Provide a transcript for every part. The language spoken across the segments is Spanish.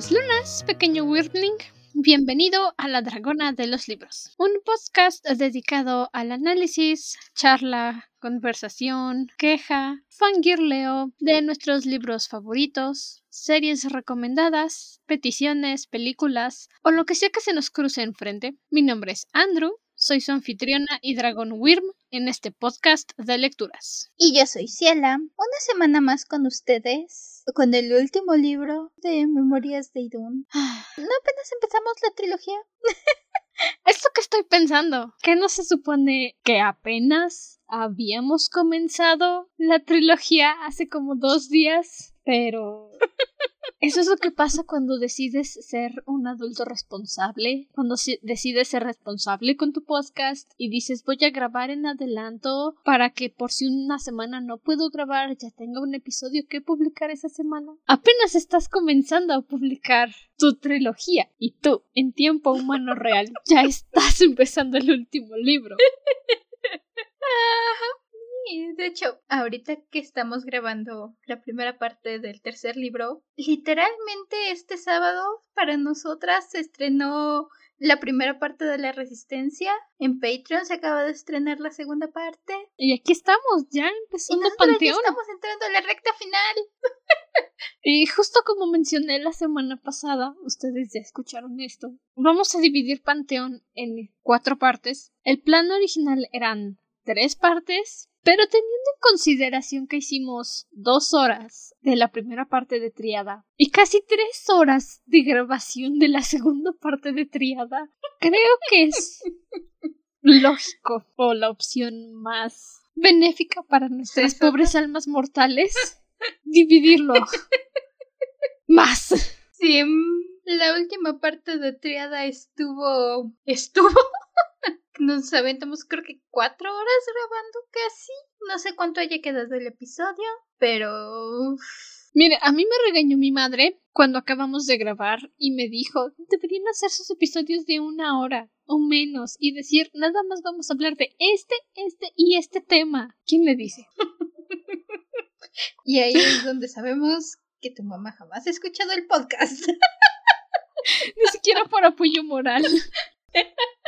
Buenas lunas, pequeño Wyrmling. Bienvenido a La Dragona de los Libros, un podcast dedicado al análisis, charla, conversación, queja, fangirleo de nuestros libros favoritos, series recomendadas, peticiones, películas o lo que sea que se nos cruce enfrente. Mi nombre es Andrew, soy su anfitriona y dragón Wyrm en este podcast de lecturas. Y yo soy Ciela, una semana más con ustedes, con el último libro de Memorias de Idun. ¿No apenas empezamos la trilogía? Es lo que estoy pensando. ¿Que no se supone que apenas habíamos comenzado la trilogía hace como dos días? Pero eso es lo que pasa cuando decides ser un adulto responsable, cuando decides ser responsable con tu podcast y dices voy a grabar en adelanto para que por si una semana no puedo grabar ya tenga un episodio que publicar esa semana. Apenas estás comenzando a publicar tu trilogía y tú, en tiempo humano real, ya estás empezando el último libro. de hecho, ahorita que estamos grabando la primera parte del tercer libro, literalmente este sábado para nosotras se estrenó la primera parte de la Resistencia. En Patreon se acaba de estrenar la segunda parte. Y aquí estamos, ya empezando Panteón. estamos entrando a la recta final. y justo como mencioné la semana pasada, ustedes ya escucharon esto. Vamos a dividir Panteón en cuatro partes. El plan original eran tres partes, pero teniendo en consideración que hicimos dos horas de la primera parte de Triada y casi tres horas de grabación de la segunda parte de Triada, creo que es lógico o la opción más benéfica para nuestras pobres almas mortales dividirlo más. Sí, la última parte de Triada estuvo... estuvo nos aventamos creo que cuatro horas grabando casi. No sé cuánto haya quedado el episodio, pero... Mire, a mí me regañó mi madre cuando acabamos de grabar y me dijo, deberían hacer sus episodios de una hora o menos y decir, nada más vamos a hablar de este, este y este tema. ¿Quién le dice? y ahí es donde sabemos que tu mamá jamás ha escuchado el podcast. Ni siquiera por apoyo moral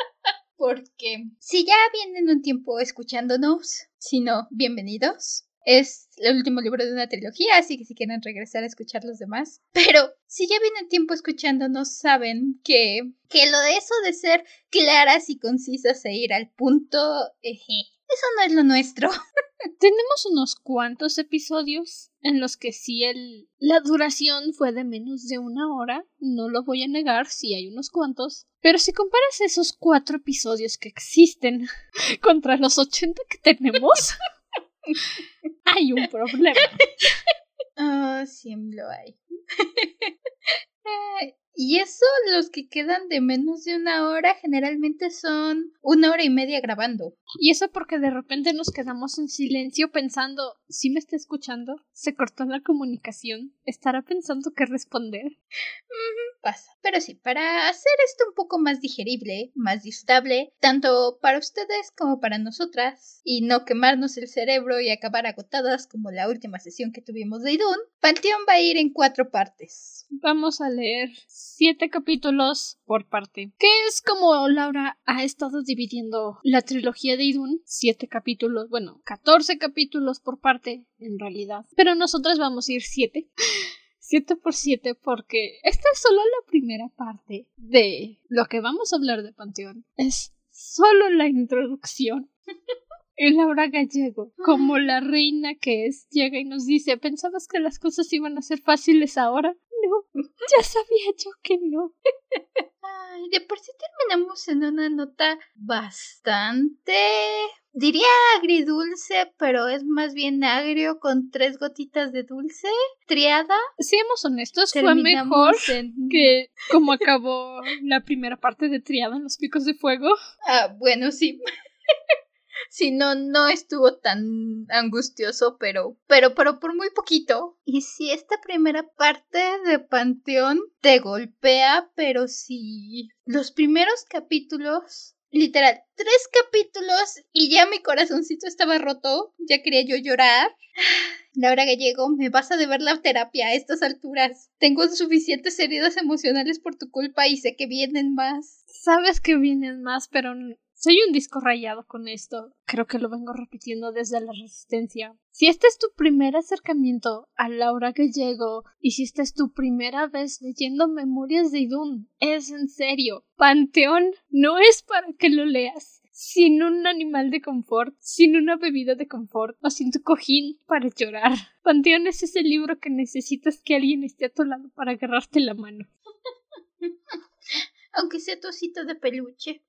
porque si ya vienen un tiempo escuchándonos, si no, bienvenidos. Es el último libro de una trilogía, así que si quieren regresar a escuchar los demás. Pero si ya vienen tiempo escuchándonos, saben que, que lo de eso de ser claras y concisas e ir al punto, eso no es lo nuestro. Tenemos unos cuantos episodios en los que si el la duración fue de menos de una hora, no lo voy a negar, si hay unos cuantos, pero si comparas esos cuatro episodios que existen contra los ochenta que tenemos, hay un problema. Ah, sí lo hay. Y eso, los que quedan de menos de una hora, generalmente son una hora y media grabando. Y eso porque de repente nos quedamos en silencio pensando, si me está escuchando, se cortó la comunicación, estará pensando qué responder. pasa. Pero sí, para hacer esto un poco más digerible, más disfrutable, tanto para ustedes como para nosotras, y no quemarnos el cerebro y acabar agotadas como la última sesión que tuvimos de Idun, Panteón va a ir en cuatro partes. Vamos a leer siete capítulos por parte. Que es como Laura ha estado dividiendo la trilogía de Idun. Siete capítulos, bueno, catorce capítulos por parte, en realidad. Pero nosotras vamos a ir siete. siete por siete porque esta es solo la primera parte de lo que vamos a hablar de Panteón. Es solo la introducción. Y Laura Gallego, como la reina que es, llega y nos dice, ¿pensabas que las cosas iban a ser fáciles ahora? No, ya sabía yo que no. Ay, de por sí terminamos en una nota bastante diría agridulce, pero es más bien agrio con tres gotitas de dulce. Triada. Seamos honestos, fue mejor que como acabó la primera parte de Triada en los picos de fuego. Ah, bueno, sí. Si no, no estuvo tan angustioso, pero, pero, pero por muy poquito. Y si esta primera parte de Panteón te golpea, pero si los primeros capítulos literal, tres capítulos y ya mi corazoncito estaba roto, ya quería yo llorar. Laura Gallego, me vas a deber la terapia a estas alturas. Tengo suficientes heridas emocionales por tu culpa y sé que vienen más. Sabes que vienen más, pero soy un disco rayado con esto. Creo que lo vengo repitiendo desde la resistencia. Si este es tu primer acercamiento a Laura Gallego y si esta es tu primera vez leyendo Memorias de Idun, es en serio. Panteón no es para que lo leas sin un animal de confort, sin una bebida de confort o sin tu cojín para llorar. Panteón es ese libro que necesitas que alguien esté a tu lado para agarrarte la mano. Aunque sea tu osito de peluche.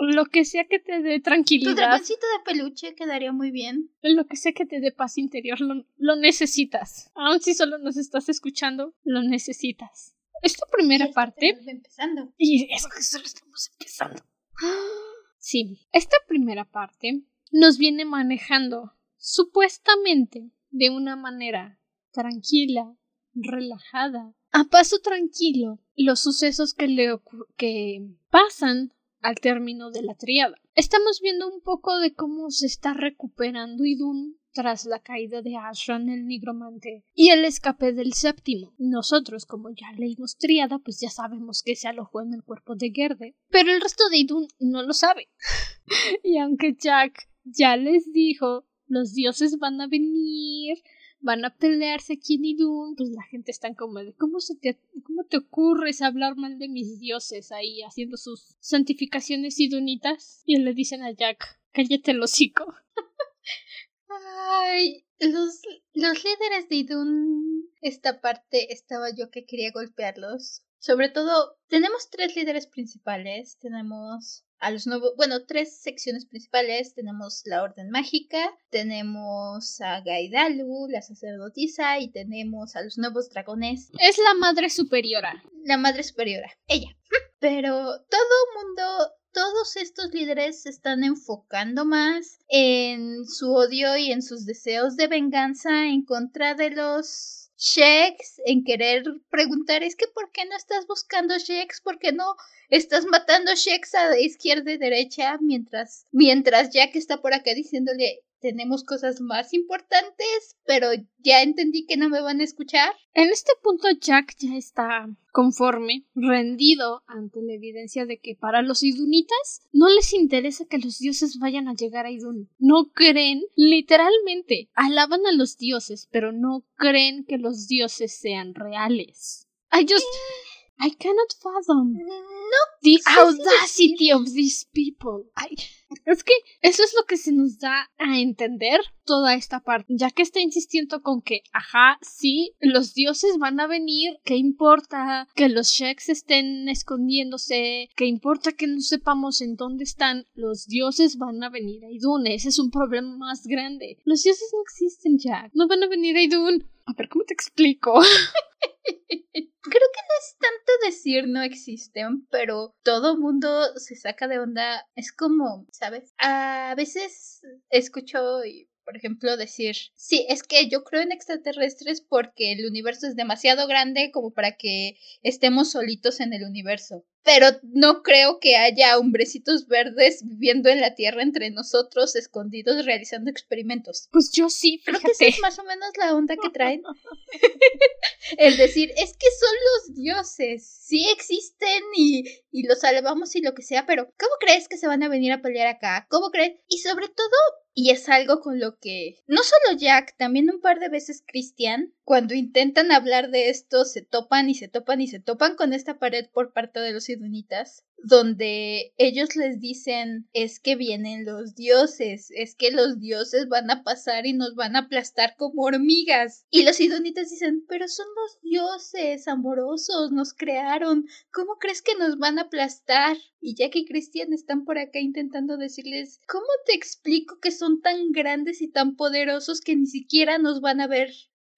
Lo que sea que te dé tranquilidad. Tu dragoncito de peluche quedaría muy bien. Lo que sea que te dé paz interior, lo, lo necesitas. Aun si solo nos estás escuchando, lo necesitas. Esta primera parte. Empezando. Y eso que solo estamos empezando. Sí, esta primera parte nos viene manejando supuestamente de una manera tranquila, relajada, a paso tranquilo, los sucesos que le que pasan al término de la triada. Estamos viendo un poco de cómo se está recuperando Idun tras la caída de Ashran el nigromante y el escape del séptimo. Nosotros, como ya leímos triada, pues ya sabemos que se alojó en el cuerpo de Gerde, pero el resto de Idun no lo sabe. y aunque Jack ya les dijo los dioses van a venir, van a pelearse aquí en Idun, pues la gente está como de ¿cómo, se te, ¿cómo te ocurres hablar mal de mis dioses ahí haciendo sus santificaciones idunitas? Y le dicen a Jack, cállate el hocico. Ay, los, los líderes de Idun, esta parte estaba yo que quería golpearlos. Sobre todo, tenemos tres líderes principales. Tenemos a los nuevos, bueno, tres secciones principales. Tenemos la Orden Mágica, tenemos a Gaidalu, la sacerdotisa, y tenemos a los nuevos dragones. Es la Madre Superiora. La Madre Superiora, ella. Pero todo mundo todos estos líderes se están enfocando más en su odio y en sus deseos de venganza en contra de los Sheks en querer preguntar, es que ¿por qué no estás buscando Sheks? ¿Por qué no estás matando Sheks a izquierda y derecha? Mientras, mientras Jack está por acá diciéndole, tenemos cosas más importantes, pero ya entendí que no me van a escuchar. En este punto Jack ya está conforme, rendido ante la evidencia de que para los idunitas no les interesa que los dioses vayan a llegar a Idun. No creen, literalmente, alaban a los dioses, pero no creen que los dioses sean reales. I just... I cannot fathom. No. The audacity of these people. es que eso es lo que se nos da a entender toda esta parte, ya que está insistiendo con que, ajá, sí, los dioses van a venir, ¿qué importa que los sheiks estén escondiéndose? ¿Qué importa que no sepamos en dónde están? Los dioses van a venir a Idun, ese es un problema más grande. Los dioses no existen, Jack, no van a venir a Idun. A ver, ¿cómo te explico? Creo que no es tanto decir no existen, pero todo mundo se saca de onda. Es como, ¿sabes? A veces escucho por ejemplo, decir, sí, es que yo creo en extraterrestres porque el universo es demasiado grande como para que estemos solitos en el universo pero no creo que haya hombrecitos verdes viviendo en la Tierra entre nosotros, escondidos, realizando experimentos. Pues yo sí, fíjate. Creo que esa es más o menos la onda que traen. el decir, es que son los dioses, sí existen y, y los salvamos y lo que sea, pero ¿cómo crees que se van a venir a pelear acá? ¿Cómo crees? Y sobre todo, y es algo con lo que no solo Jack, también un par de veces Christian, cuando intentan hablar de esto, se topan y se topan y se topan con esta pared por parte de los idunitas donde ellos les dicen es que vienen los dioses, es que los dioses van a pasar y nos van a aplastar como hormigas. Y los idonitas dicen, pero son los dioses amorosos, nos crearon, ¿cómo crees que nos van a aplastar? Y Jack y Christian están por acá intentando decirles, ¿cómo te explico que son tan grandes y tan poderosos que ni siquiera nos van a ver?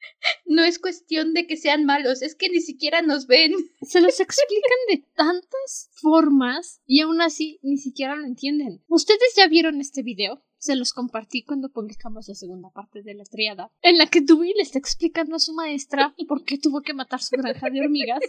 No es cuestión de que sean malos, es que ni siquiera nos ven. Se los explican de tantas formas y aún así ni siquiera lo entienden. ¿Ustedes ya vieron este video? Se los compartí cuando publicamos la segunda parte de la triada, en la que Dewey le está explicando a su maestra por qué tuvo que matar su granja de hormigas.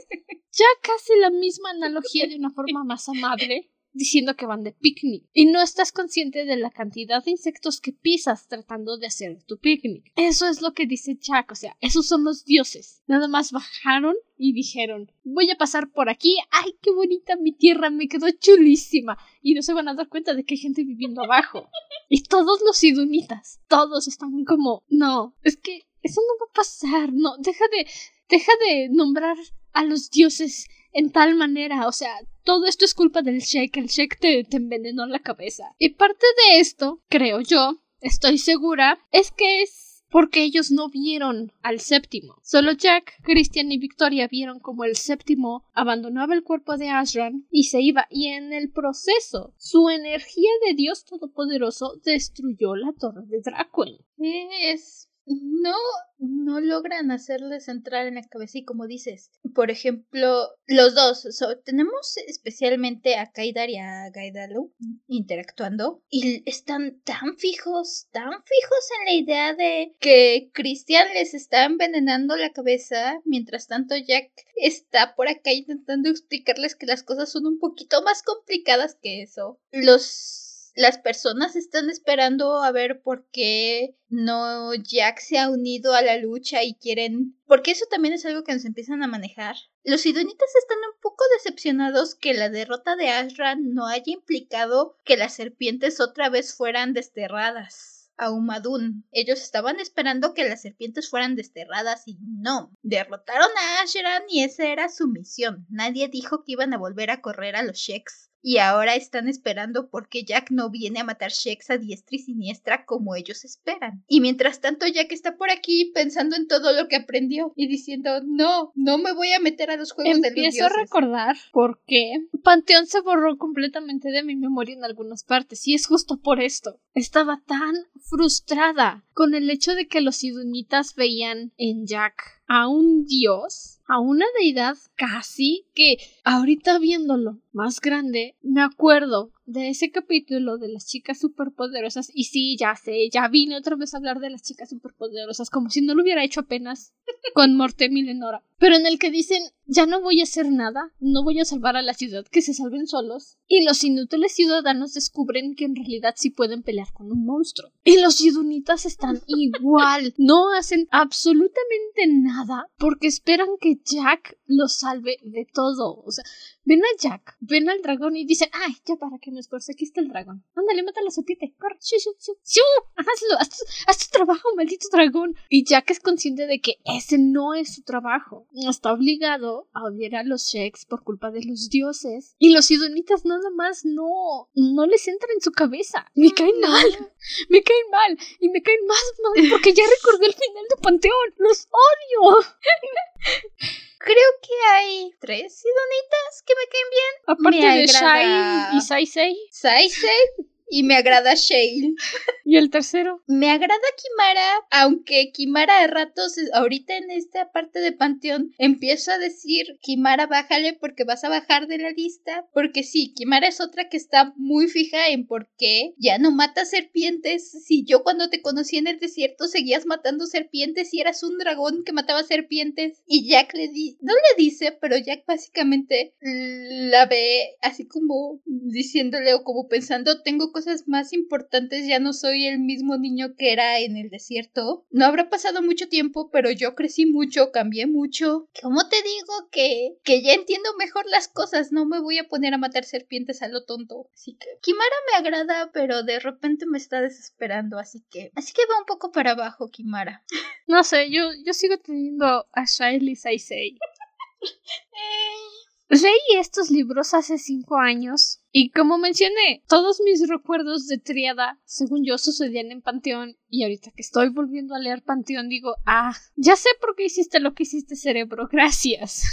Ya casi la misma analogía de una forma más amable, diciendo que van de picnic y no estás consciente de la cantidad de insectos que pisas tratando de hacer tu picnic. Eso es lo que dice Jack, o sea, esos son los dioses. Nada más bajaron y dijeron, voy a pasar por aquí, ay, qué bonita mi tierra, me quedó chulísima. Y no se van a dar cuenta de que hay gente viviendo abajo. Y todos los idunitas, todos están como, no, es que eso no va a pasar, no, deja de, deja de nombrar a los dioses en tal manera, o sea, todo esto es culpa del Sheik, el Sheik te, te envenenó la cabeza. Y parte de esto, creo yo, estoy segura, es que es porque ellos no vieron al séptimo. Solo Jack, Christian y Victoria vieron como el séptimo abandonaba el cuerpo de Ashran y se iba, y en el proceso su energía de Dios Todopoderoso destruyó la torre de Dracuel. Es no, no logran hacerles entrar en la cabeza y como dices, por ejemplo, los dos, tenemos especialmente a Kaidar y a Gaidalu interactuando y están tan fijos, tan fijos en la idea de que Christian les está envenenando la cabeza, mientras tanto Jack está por acá intentando explicarles que las cosas son un poquito más complicadas que eso. Los las personas están esperando a ver por qué no Jack se ha unido a la lucha y quieren... Porque eso también es algo que nos empiezan a manejar. Los idonitas están un poco decepcionados que la derrota de Ashra no haya implicado que las serpientes otra vez fueran desterradas a Umadun. Ellos estaban esperando que las serpientes fueran desterradas y no. Derrotaron a Ashran y esa era su misión. Nadie dijo que iban a volver a correr a los Sheks y ahora están esperando porque Jack no viene a matar Shex a diestra y siniestra como ellos esperan. Y mientras tanto Jack está por aquí pensando en todo lo que aprendió y diciendo, no, no me voy a meter a los juegos de los Empiezo a recordar por qué Panteón se borró completamente de mi memoria en algunas partes y es justo por esto. Estaba tan frustrada con el hecho de que los idunitas veían en Jack a un dios, a una deidad casi que ahorita viéndolo más grande, me acuerdo de ese capítulo de las chicas superpoderosas y sí, ya sé, ya vine otra vez a hablar de las chicas superpoderosas como si no lo hubiera hecho apenas con Morte Milenora, pero en el que dicen ya no voy a hacer nada, no voy a salvar a la ciudad, que se salven solos. Y los inútiles ciudadanos descubren que en realidad sí pueden pelear con un monstruo. Y los yudunitas están igual, no hacen absolutamente nada porque esperan que Jack los salve de todo. O sea, ven a Jack, ven al dragón y dicen, ay, ya para que me esfuerce, aquí está el dragón. Ándale, mátalo, sepite, corre, shu, shu, shu, hazlo, haz, haz tu trabajo, maldito dragón. Y Jack es consciente de que ese no es su trabajo. Está obligado a odiar a los Sheks por culpa de los dioses. Y los idonitas nada más no, no les entra en su cabeza. Me caen mal. Me caen mal. Y me caen más mal porque ya recordé el final de Panteón. Los odio. Creo que hay tres idonitas que me caen bien. Aparte de Shai y Saisei. Saisei y me agrada Shale. ¿Y el tercero? Me agrada Kimara, aunque Kimara de ratos, ahorita en esta parte de Panteón, empiezo a decir, Kimara, bájale porque vas a bajar de la lista. Porque sí, Kimara es otra que está muy fija en por qué ya no mata serpientes. Si yo cuando te conocí en el desierto seguías matando serpientes y eras un dragón que mataba serpientes. Y Jack le di, no le dice, pero Jack básicamente la ve así como diciéndole o como pensando, tengo cosas más importantes, ya no soy el mismo niño que era en el desierto. No habrá pasado mucho tiempo, pero yo crecí mucho, cambié mucho. ¿Cómo te digo que, que ya entiendo mejor las cosas? No me voy a poner a matar serpientes a lo tonto. Así que Kimara me agrada, pero de repente me está desesperando, así que... Así que va un poco para abajo, Kimara. No sé, yo, yo sigo teniendo a Shiley Saisei. Leí estos libros hace cinco años y como mencioné, todos mis recuerdos de Triada, según yo, sucedían en Panteón y ahorita que estoy volviendo a leer Panteón digo, ah, ya sé por qué hiciste lo que hiciste, cerebro, gracias.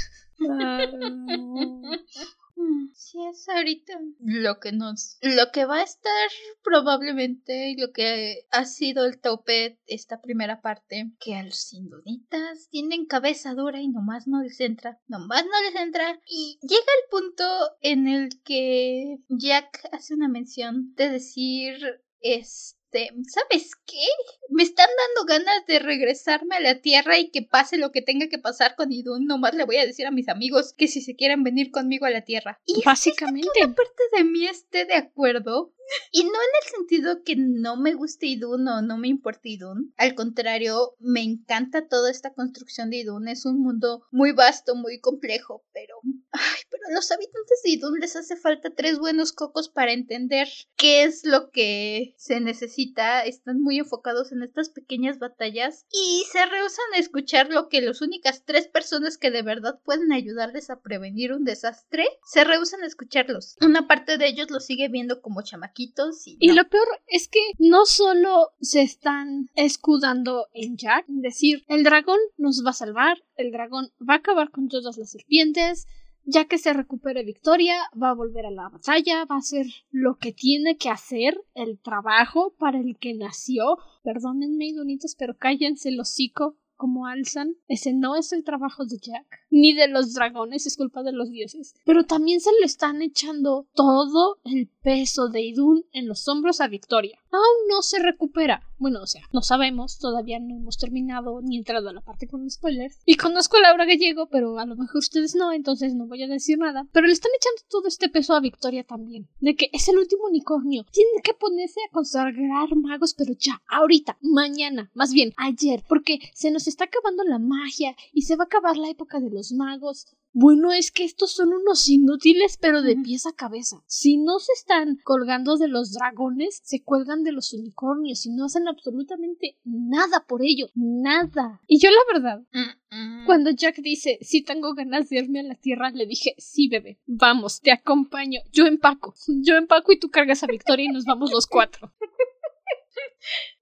Mm, sí, es ahorita lo que nos. Lo que va a estar probablemente y lo que ha sido el tope esta primera parte, que a los indonitas tienen cabeza dura y nomás no les entra, nomás no les entra. Y llega el punto en el que Jack hace una mención de decir. Es este, ¿sabes qué? Me están dando ganas de regresarme a la Tierra y que pase lo que tenga que pasar con Idun. Nomás le voy a decir a mis amigos que si se quieren venir conmigo a la Tierra. Y básicamente. una parte de mí esté de acuerdo, y no en el sentido que no me guste Idun o no me importe Idun. Al contrario, me encanta toda esta construcción de Idun. Es un mundo muy vasto, muy complejo, pero... Ay, pero a los habitantes de Idun les hace falta tres buenos cocos para entender qué es lo que se necesita. Están muy enfocados en estas pequeñas batallas y se rehusan a escuchar lo que las únicas tres personas que de verdad pueden ayudarles a prevenir un desastre se rehusan a escucharlos. Una parte de ellos lo sigue viendo como chamaquitos y, lo peor es que no solo se están escudando en Jack, es decir, el dragón nos va a salvar, el dragón va a acabar con todas las serpientes, ya que se recupere Victoria, va a volver a la batalla, va a hacer lo que tiene que hacer, el trabajo para el que nació. Perdónenme, donitos, pero cállense el hocico como alzan. Ese no es el trabajo de Jack, ni de los dragones, es culpa de los dioses. Pero también se le están echando todo el peso de Idun en los hombros a Victoria. Aún no se recupera. Bueno, o sea, no sabemos, todavía no hemos terminado ni entrado a la parte con spoilers. Y conozco a Laura Gallego, pero a lo mejor ustedes no, entonces no voy a decir nada. Pero le están echando todo este peso a Victoria también. De que es el último unicornio. Tiene que ponerse a consagrar magos, pero ya, ahorita, mañana, más bien, ayer, porque se nos está acabando la magia y se va a acabar la época de los magos. Bueno, es que estos son unos inútiles, pero de pies a cabeza. Si no se están colgando de los dragones, se cuelgan de los unicornios y no hacen absolutamente nada por ello. Nada. Y yo, la verdad, cuando Jack dice, si tengo ganas de irme a la tierra, le dije, sí, bebé, vamos, te acompaño. Yo empaco. Yo empaco y tú cargas a Victoria y nos vamos los cuatro.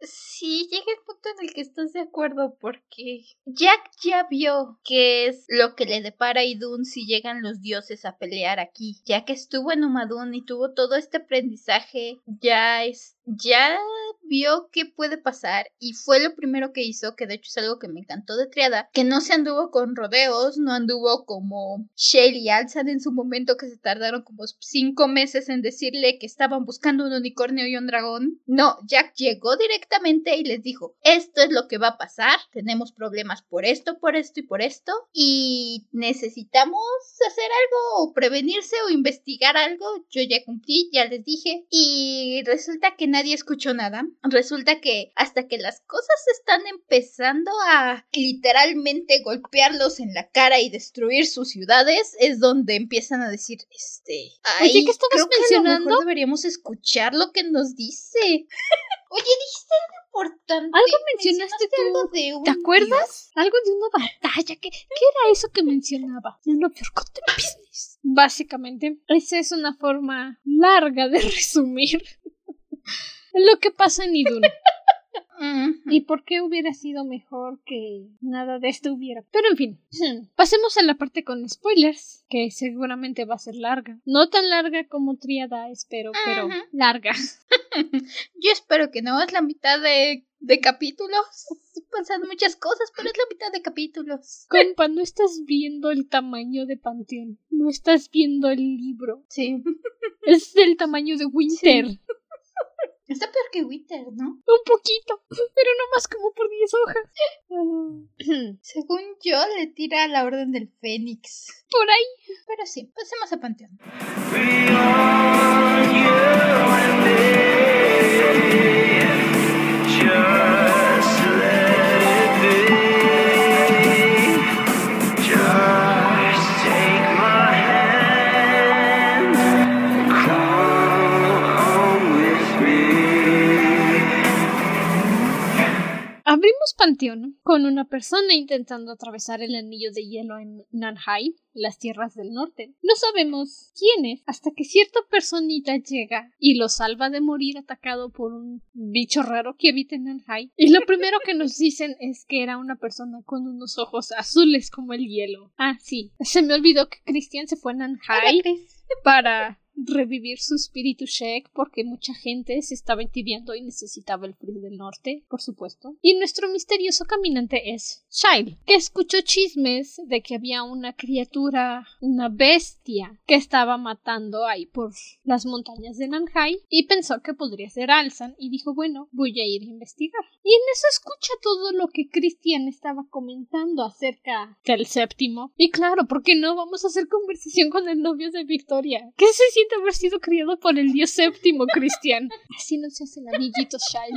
Sí, llega el punto en el que estás de acuerdo porque Jack ya vio qué es lo que le depara a Idun si llegan los dioses a pelear aquí. Ya que estuvo en Umadun y tuvo todo este aprendizaje, ya es ya vio qué puede pasar y fue lo primero que hizo, que de hecho es algo que me encantó de Triada, que no se anduvo con rodeos, no anduvo como Shale y Alzan en su momento que se tardaron como cinco meses en decirle que estaban buscando un unicornio y un dragón. No, Jack llegó directamente y les dijo, esto es lo que va a pasar, tenemos problemas por esto, por esto y por esto, y necesitamos hacer algo o prevenirse o investigar algo. Yo ya cumplí, ya les dije, y resulta que nadie escuchó nada. Resulta que hasta que las cosas están empezando a literalmente golpearlos en la cara y destruir sus ciudades, es donde empiezan a decir, este, ay, ¿qué creo que a lo mejor deberíamos escuchar lo que nos dice. Oye, dijiste algo importante. Algo mencionaste, tú. ¿Te acuerdas? Algo de una batalla. ¿Qué, ¿Qué era eso que mencionaba? Business. Básicamente, esa es una forma larga de resumir lo que pasa en Idun. ¿Y por qué hubiera sido mejor que nada de esto hubiera? Pero en fin, pasemos a la parte con spoilers, que seguramente va a ser larga. No tan larga como Triada, espero, pero larga. Yo espero que no, es la mitad de, de capítulos. Pasan muchas cosas, pero es la mitad de capítulos. Compa, no estás viendo el tamaño de Panteón. No estás viendo el libro. Sí. Es del tamaño de Winter. Está peor que Winter, ¿no? Un poquito, pero no más como por 10 hojas. Según yo, le tira a la Orden del Fénix. Por ahí. Pero sí, pasemos a Panteón. Abrimos Panteón con una persona intentando atravesar el anillo de hielo en Nanhai, las tierras del norte. No sabemos quién es hasta que cierta personita llega y lo salva de morir atacado por un bicho raro que habita en Nanhai. Y lo primero que nos dicen es que era una persona con unos ojos azules como el hielo. Ah, sí. Se me olvidó que Christian se fue a Nanhai para revivir su espíritu Shek porque mucha gente se estaba entibiando y necesitaba el frío del norte, por supuesto. Y nuestro misterioso caminante es Shail, que escuchó chismes de que había una criatura, una bestia, que estaba matando ahí por las montañas de Nanhai y pensó que podría ser Alsan y dijo, bueno, voy a ir a investigar. Y en eso escucha todo lo que Christian estaba comentando acerca del séptimo. Y claro, ¿por qué no vamos a hacer conversación con el novio de Victoria? ¿Qué se siente haber sido criado por el dios séptimo, Cristian? Así no se hacen amiguitos, Shai.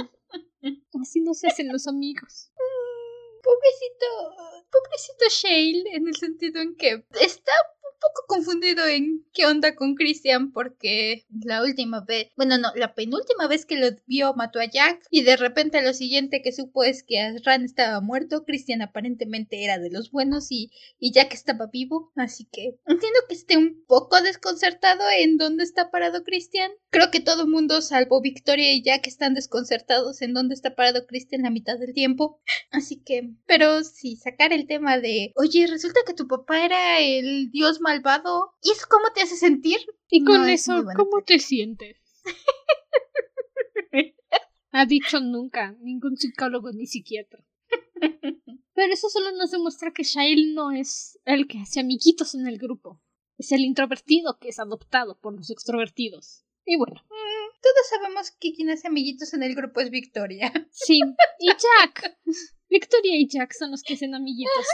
Así no se hacen los amigos. Pobrecito, pobrecito Shale, en el sentido en que está poco confundido en qué onda con Christian porque la última vez, bueno, no, la penúltima vez que lo vio mató a Jack y de repente lo siguiente que supo es que Ran estaba muerto, Christian aparentemente era de los buenos y, y Jack estaba vivo, así que entiendo que esté un poco desconcertado en dónde está parado Christian. Creo que todo mundo, salvo Victoria y Jack, están desconcertados en dónde está parado Christian la mitad del tiempo. Así que, pero si sacar el tema de, oye, resulta que tu papá era el dios malvado. ¿Y eso cómo te hace sentir? Y con eso, ¿cómo te sientes? ha dicho nunca, ningún psicólogo ni psiquiatra. Pero eso solo nos demuestra que Shail no es el que hace amiguitos en el grupo. Es el introvertido que es adoptado por los extrovertidos. Y bueno. Mm, todos sabemos que quien hace amiguitos en el grupo es Victoria. Sí, y Jack. Victoria y Jack son los que hacen amiguitos.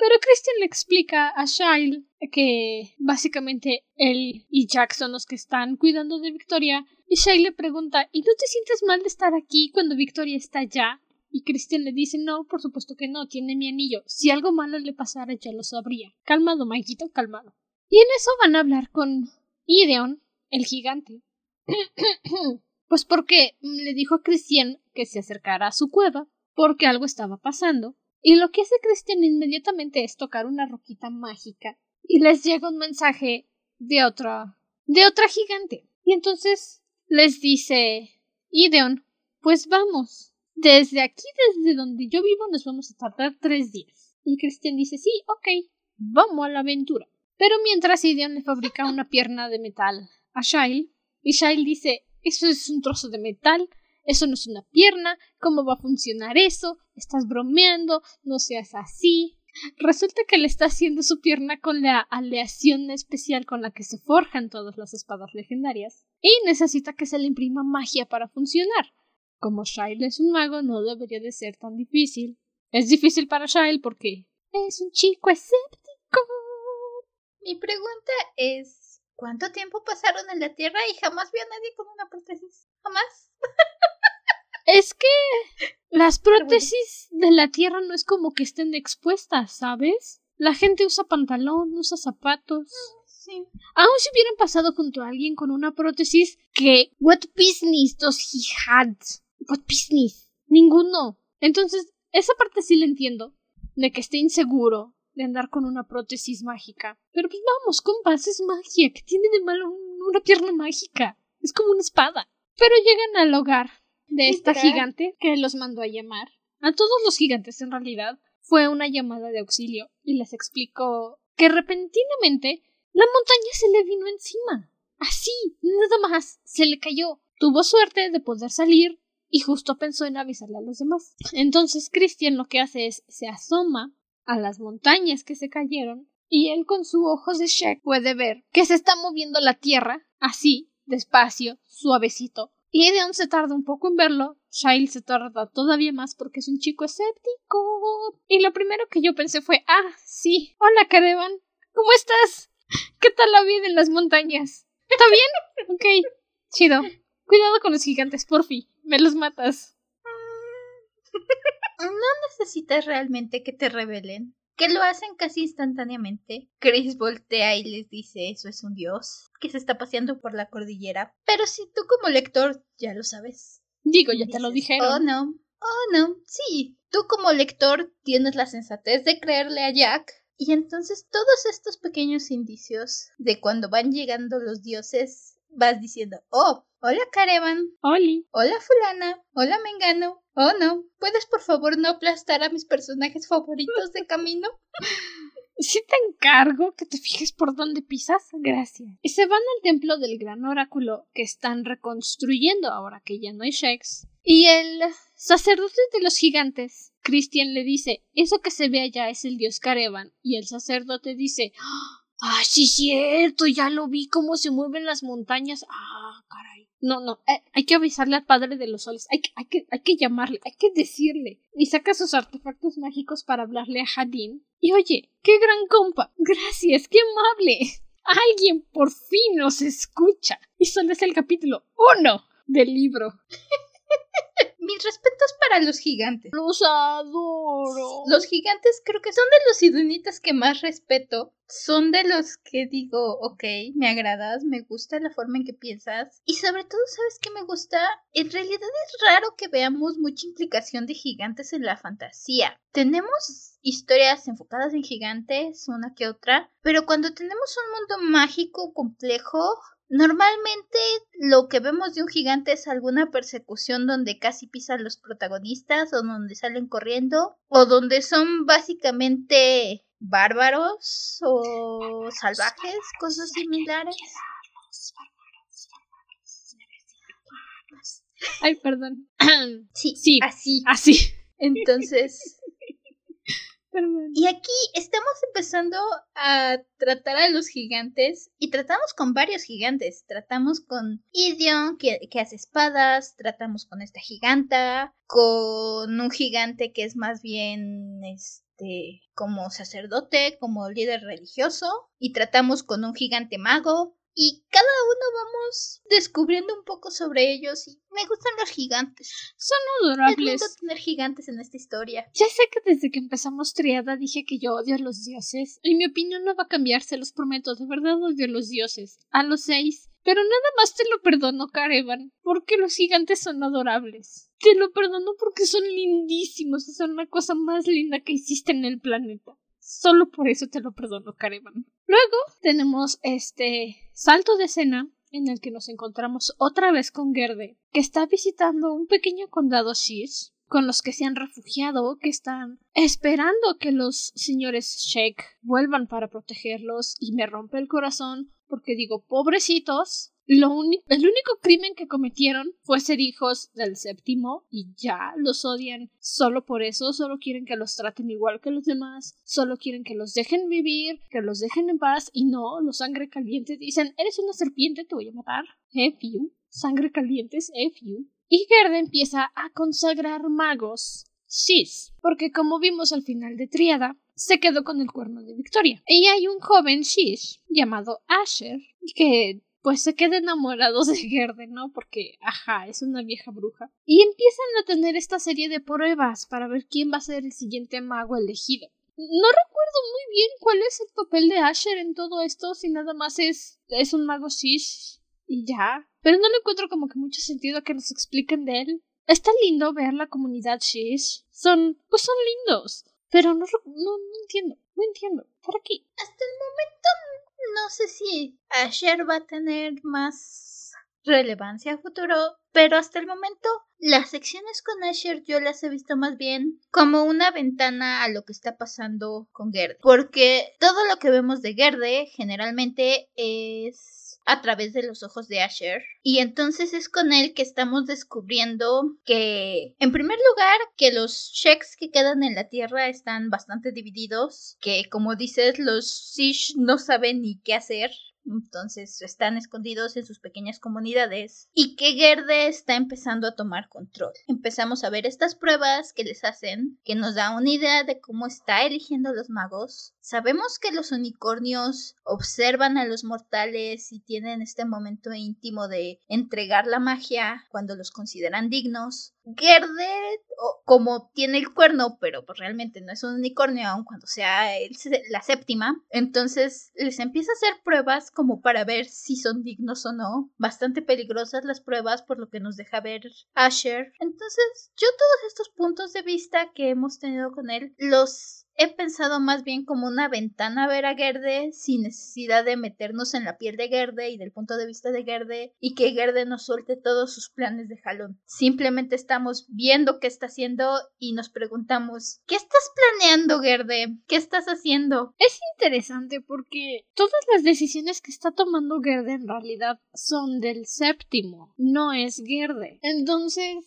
Pero Christian le explica a Shile que básicamente él y Jack son los que están cuidando de Victoria. Y Shile le pregunta ¿Y no te sientes mal de estar aquí cuando Victoria está allá? Y Christian le dice no, por supuesto que no, tiene mi anillo. Si algo malo le pasara ya lo sabría. Calmado, Maguito, calmado. Y en eso van a hablar con Ideon, el gigante. pues porque le dijo a Christian que se acercara a su cueva porque algo estaba pasando y lo que hace Christian inmediatamente es tocar una roquita mágica y les llega un mensaje de otra de otra gigante. Y entonces les dice Ideon, pues vamos. Desde aquí, desde donde yo vivo, nos vamos a tardar tres días. Y Christian dice, sí, ok, vamos a la aventura. Pero mientras Ideon le fabrica una pierna de metal a Shail, y Shail dice, eso es un trozo de metal, eso no es una pierna, ¿cómo va a funcionar eso? Estás bromeando, no seas así. Resulta que le está haciendo su pierna con la aleación especial con la que se forjan todas las espadas legendarias y necesita que se le imprima magia para funcionar. Como Shail es un mago, no debería de ser tan difícil. Es difícil para Shail porque es un chico escéptico. Mi pregunta es ¿cuánto tiempo pasaron en la Tierra y jamás vi a nadie con una prótesis? ¿Jamás? Es que las prótesis de la tierra no es como que estén expuestas, ¿sabes? La gente usa pantalón, usa zapatos. Sí. Aún si hubieran pasado junto a alguien con una prótesis que What business does he had? What business? Ninguno. Entonces, esa parte sí la entiendo. De que esté inseguro de andar con una prótesis mágica. Pero pues vamos, compas, es magia. ¿Qué tiene de malo una pierna mágica? Es como una espada. Pero llegan al hogar de esta gigante que los mandó a llamar. A todos los gigantes en realidad fue una llamada de auxilio y les explicó que repentinamente la montaña se le vino encima. Así, nada más, se le cayó. Tuvo suerte de poder salir y justo pensó en avisarle a los demás. Entonces Christian lo que hace es se asoma a las montañas que se cayeron y él con su ojo de Shek puede ver que se está moviendo la tierra así, despacio, suavecito, y Ideon se tarda un poco en verlo, Shail se tarda todavía más porque es un chico escéptico. Y lo primero que yo pensé fue, ah, sí, hola Karevan, ¿cómo estás? ¿Qué tal la vida en las montañas? ¿Está bien? ok, chido. Cuidado con los gigantes, porfi, me los matas. No necesitas realmente que te revelen que lo hacen casi instantáneamente. Chris voltea y les dice eso es un dios que se está paseando por la cordillera. Pero si tú como lector ya lo sabes. Digo, ya te lo dijeron. Oh, no. Oh, no. Sí. Tú como lector tienes la sensatez de creerle a Jack. Y entonces todos estos pequeños indicios de cuando van llegando los dioses vas diciendo, oh, hola Carevan. Oli. Hola fulana. Hola Mengano. Oh no, ¿puedes por favor no aplastar a mis personajes favoritos de camino? Si te encargo que te fijes por dónde pisas, gracias. Y se van al templo del gran oráculo que están reconstruyendo ahora que ya no hay Shakes. Y el sacerdote de los gigantes, Christian le dice, eso que se ve allá es el dios Karevan. Y el sacerdote dice, ah, sí, cierto, ya lo vi cómo se mueven las montañas. Ah, caray. No, no, eh, hay que avisarle al padre de los soles, hay que, hay que, hay que llamarle, hay que decirle. Y saca sus artefactos mágicos para hablarle a Hadin. Y oye, qué gran compa, gracias, qué amable. Alguien por fin nos escucha. Y solo es el capítulo uno del libro. Mis respetos para los gigantes. Los adoro. Los gigantes creo que son de los idunitas que más respeto. Son de los que digo, ok, me agradas, me gusta la forma en que piensas. Y sobre todo, ¿sabes qué me gusta? En realidad es raro que veamos mucha implicación de gigantes en la fantasía. Tenemos historias enfocadas en gigantes, una que otra, pero cuando tenemos un mundo mágico complejo, Normalmente lo que vemos de un gigante es alguna persecución donde casi pisan los protagonistas o donde salen corriendo o donde son básicamente bárbaros o salvajes, cosas similares. Ay, perdón. Sí, sí, así. Así. Entonces, y aquí estamos empezando a tratar a los gigantes y tratamos con varios gigantes. Tratamos con Idion, que, que, hace espadas, tratamos con esta giganta, con un gigante que es más bien este como sacerdote, como líder religioso, y tratamos con un gigante mago, y cada uno vamos descubriendo un poco sobre ellos y me gustan los gigantes. Son adorables. Es tener gigantes en esta historia. Ya sé que desde que empezamos Triada dije que yo odio a los dioses. Y mi opinión no va a cambiar, se los prometo. De verdad odio a los dioses. A los seis. Pero nada más te lo perdono, Karevan, porque los gigantes son adorables. Te lo perdono porque son lindísimos son la cosa más linda que hiciste en el planeta. Solo por eso te lo perdono, Karevan. Luego tenemos este salto de escena en el que nos encontramos otra vez con Gerde, que está visitando un pequeño condado Shish con los que se han refugiado, que están esperando que los señores Sheikh vuelvan para protegerlos y me rompe el corazón porque digo, pobrecitos, lo el único crimen que cometieron fue ser hijos del séptimo y ya los odian solo por eso, solo quieren que los traten igual que los demás, solo quieren que los dejen vivir, que los dejen en paz y no, los sangre calientes dicen, eres una serpiente, te voy a matar. F. Sangre calientes, F you. Y Gerda empieza a consagrar magos Sis, porque como vimos al final de Triada, se quedó con el cuerno de Victoria. Y hay un joven Shish llamado Asher que pues se queda enamorado de Gerde, ¿no? Porque, ajá, es una vieja bruja. Y empiezan a tener esta serie de pruebas para ver quién va a ser el siguiente mago elegido. No recuerdo muy bien cuál es el papel de Asher en todo esto, si nada más es, es un mago Shish y ya. Pero no le encuentro como que mucho sentido que nos expliquen de él. Está lindo ver la comunidad Shish. Son, pues son lindos. Pero no, no, no entiendo, no entiendo. ¿Por aquí? Hasta el momento no sé si Asher va a tener más relevancia a futuro, pero hasta el momento las secciones con Asher yo las he visto más bien como una ventana a lo que está pasando con Gerde, porque todo lo que vemos de Gerde generalmente es a través de los ojos de Asher. Y entonces es con él que estamos descubriendo que, en primer lugar, que los Sheks que quedan en la Tierra están bastante divididos, que como dices, los Sish no saben ni qué hacer entonces están escondidos en sus pequeñas comunidades y que Gerde está empezando a tomar control. Empezamos a ver estas pruebas que les hacen, que nos da una idea de cómo está eligiendo los magos. Sabemos que los unicornios observan a los mortales y tienen este momento íntimo de entregar la magia cuando los consideran dignos. Gerde, como tiene el cuerno, pero pues realmente no es un unicornio, aun cuando sea la séptima, entonces les empieza a hacer pruebas como para ver si son dignos o no. Bastante peligrosas las pruebas, por lo que nos deja ver Asher. Entonces, yo todos estos puntos de vista que hemos tenido con él los he pensado más bien como una ventana a ver a Gerde sin necesidad de meternos en la piel de Gerde y del punto de vista de Gerde y que Gerde nos suelte todos sus planes de jalón. Simplemente estamos viendo qué está haciendo y nos preguntamos, ¿qué estás planeando, Gerde? ¿Qué estás haciendo? Es interesante porque todas las decisiones que está tomando Gerde en realidad son del séptimo, no es Gerde. Entonces,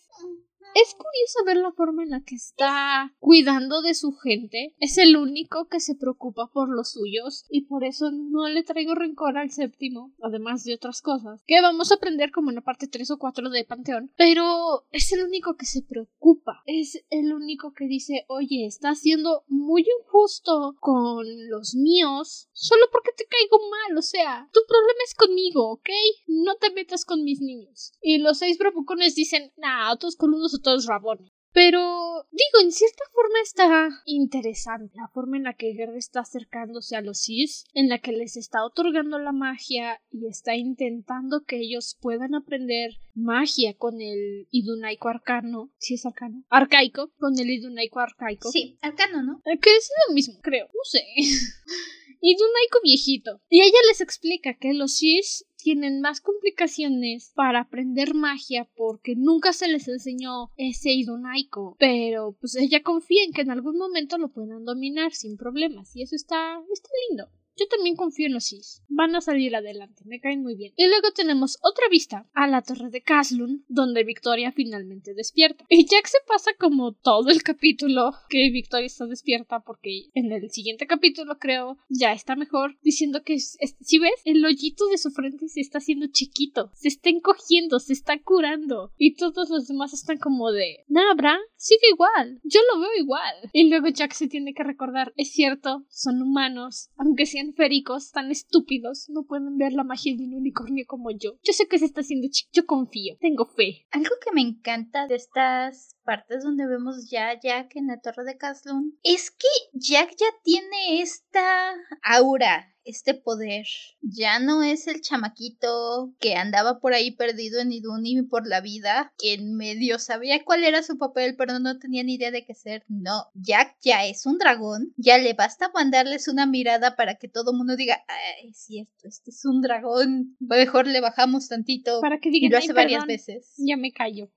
es curioso ver la forma en la que está cuidando de su gente. Es el único que se preocupa por los suyos y por eso no le traigo rencor al séptimo, además de otras cosas que vamos a aprender como en la parte 3 o 4 de Panteón. Pero es el único que se preocupa. Es el único que dice, oye, está siendo muy injusto con los míos solo porque te caigo mal. O sea, tu problema es conmigo, ¿ok? No te metas con mis niños. Y los seis bravucones dicen, nah, otros coludos todos rabones. Pero, digo, en cierta forma está interesante la forma en la que Gerd está acercándose a los Sis, en la que les está otorgando la magia y está intentando que ellos puedan aprender magia con el Idunaico arcano. ¿Sí es arcano? Arcaico, con el Idunaico arcaico. Sí, arcano, ¿no? Eh, que es lo mismo, creo. No sé. Idunaico viejito. Y ella les explica que los Sis tienen más complicaciones para aprender magia porque nunca se les enseñó ese idonaico. Pero pues ella confía en que en algún momento lo puedan dominar sin problemas. Y eso está, está lindo. Yo también confío en los Sis. Van a salir adelante, me caen muy bien. Y luego tenemos otra vista a la torre de Caslun, donde Victoria finalmente despierta. Y Jack se pasa como todo el capítulo que Victoria está despierta, porque en el siguiente capítulo creo ya está mejor, diciendo que si ves, el hoyito de su frente se está haciendo chiquito, se está encogiendo, se está curando. Y todos los demás están como de, Nabra, sigue igual, yo lo veo igual. Y luego Jack se tiene que recordar, es cierto, son humanos, aunque sean féricos tan estúpidos no pueden ver la magia de un unicornio como yo. Yo sé que se está haciendo chico, yo confío, tengo fe. Algo que me encanta de estas partes donde vemos ya a Jack en la torre de Caslun es que Jack ya tiene esta aura este poder. Ya no es el chamaquito que andaba por ahí perdido en Iduni por la vida, que en medio sabía cuál era su papel, pero no tenía ni idea de qué ser. No, Jack ya es un dragón, ya le basta mandarles una mirada para que todo mundo diga, es cierto, este es un dragón, mejor le bajamos tantito. Para que digan, y lo hace varias veces. Ya me callo.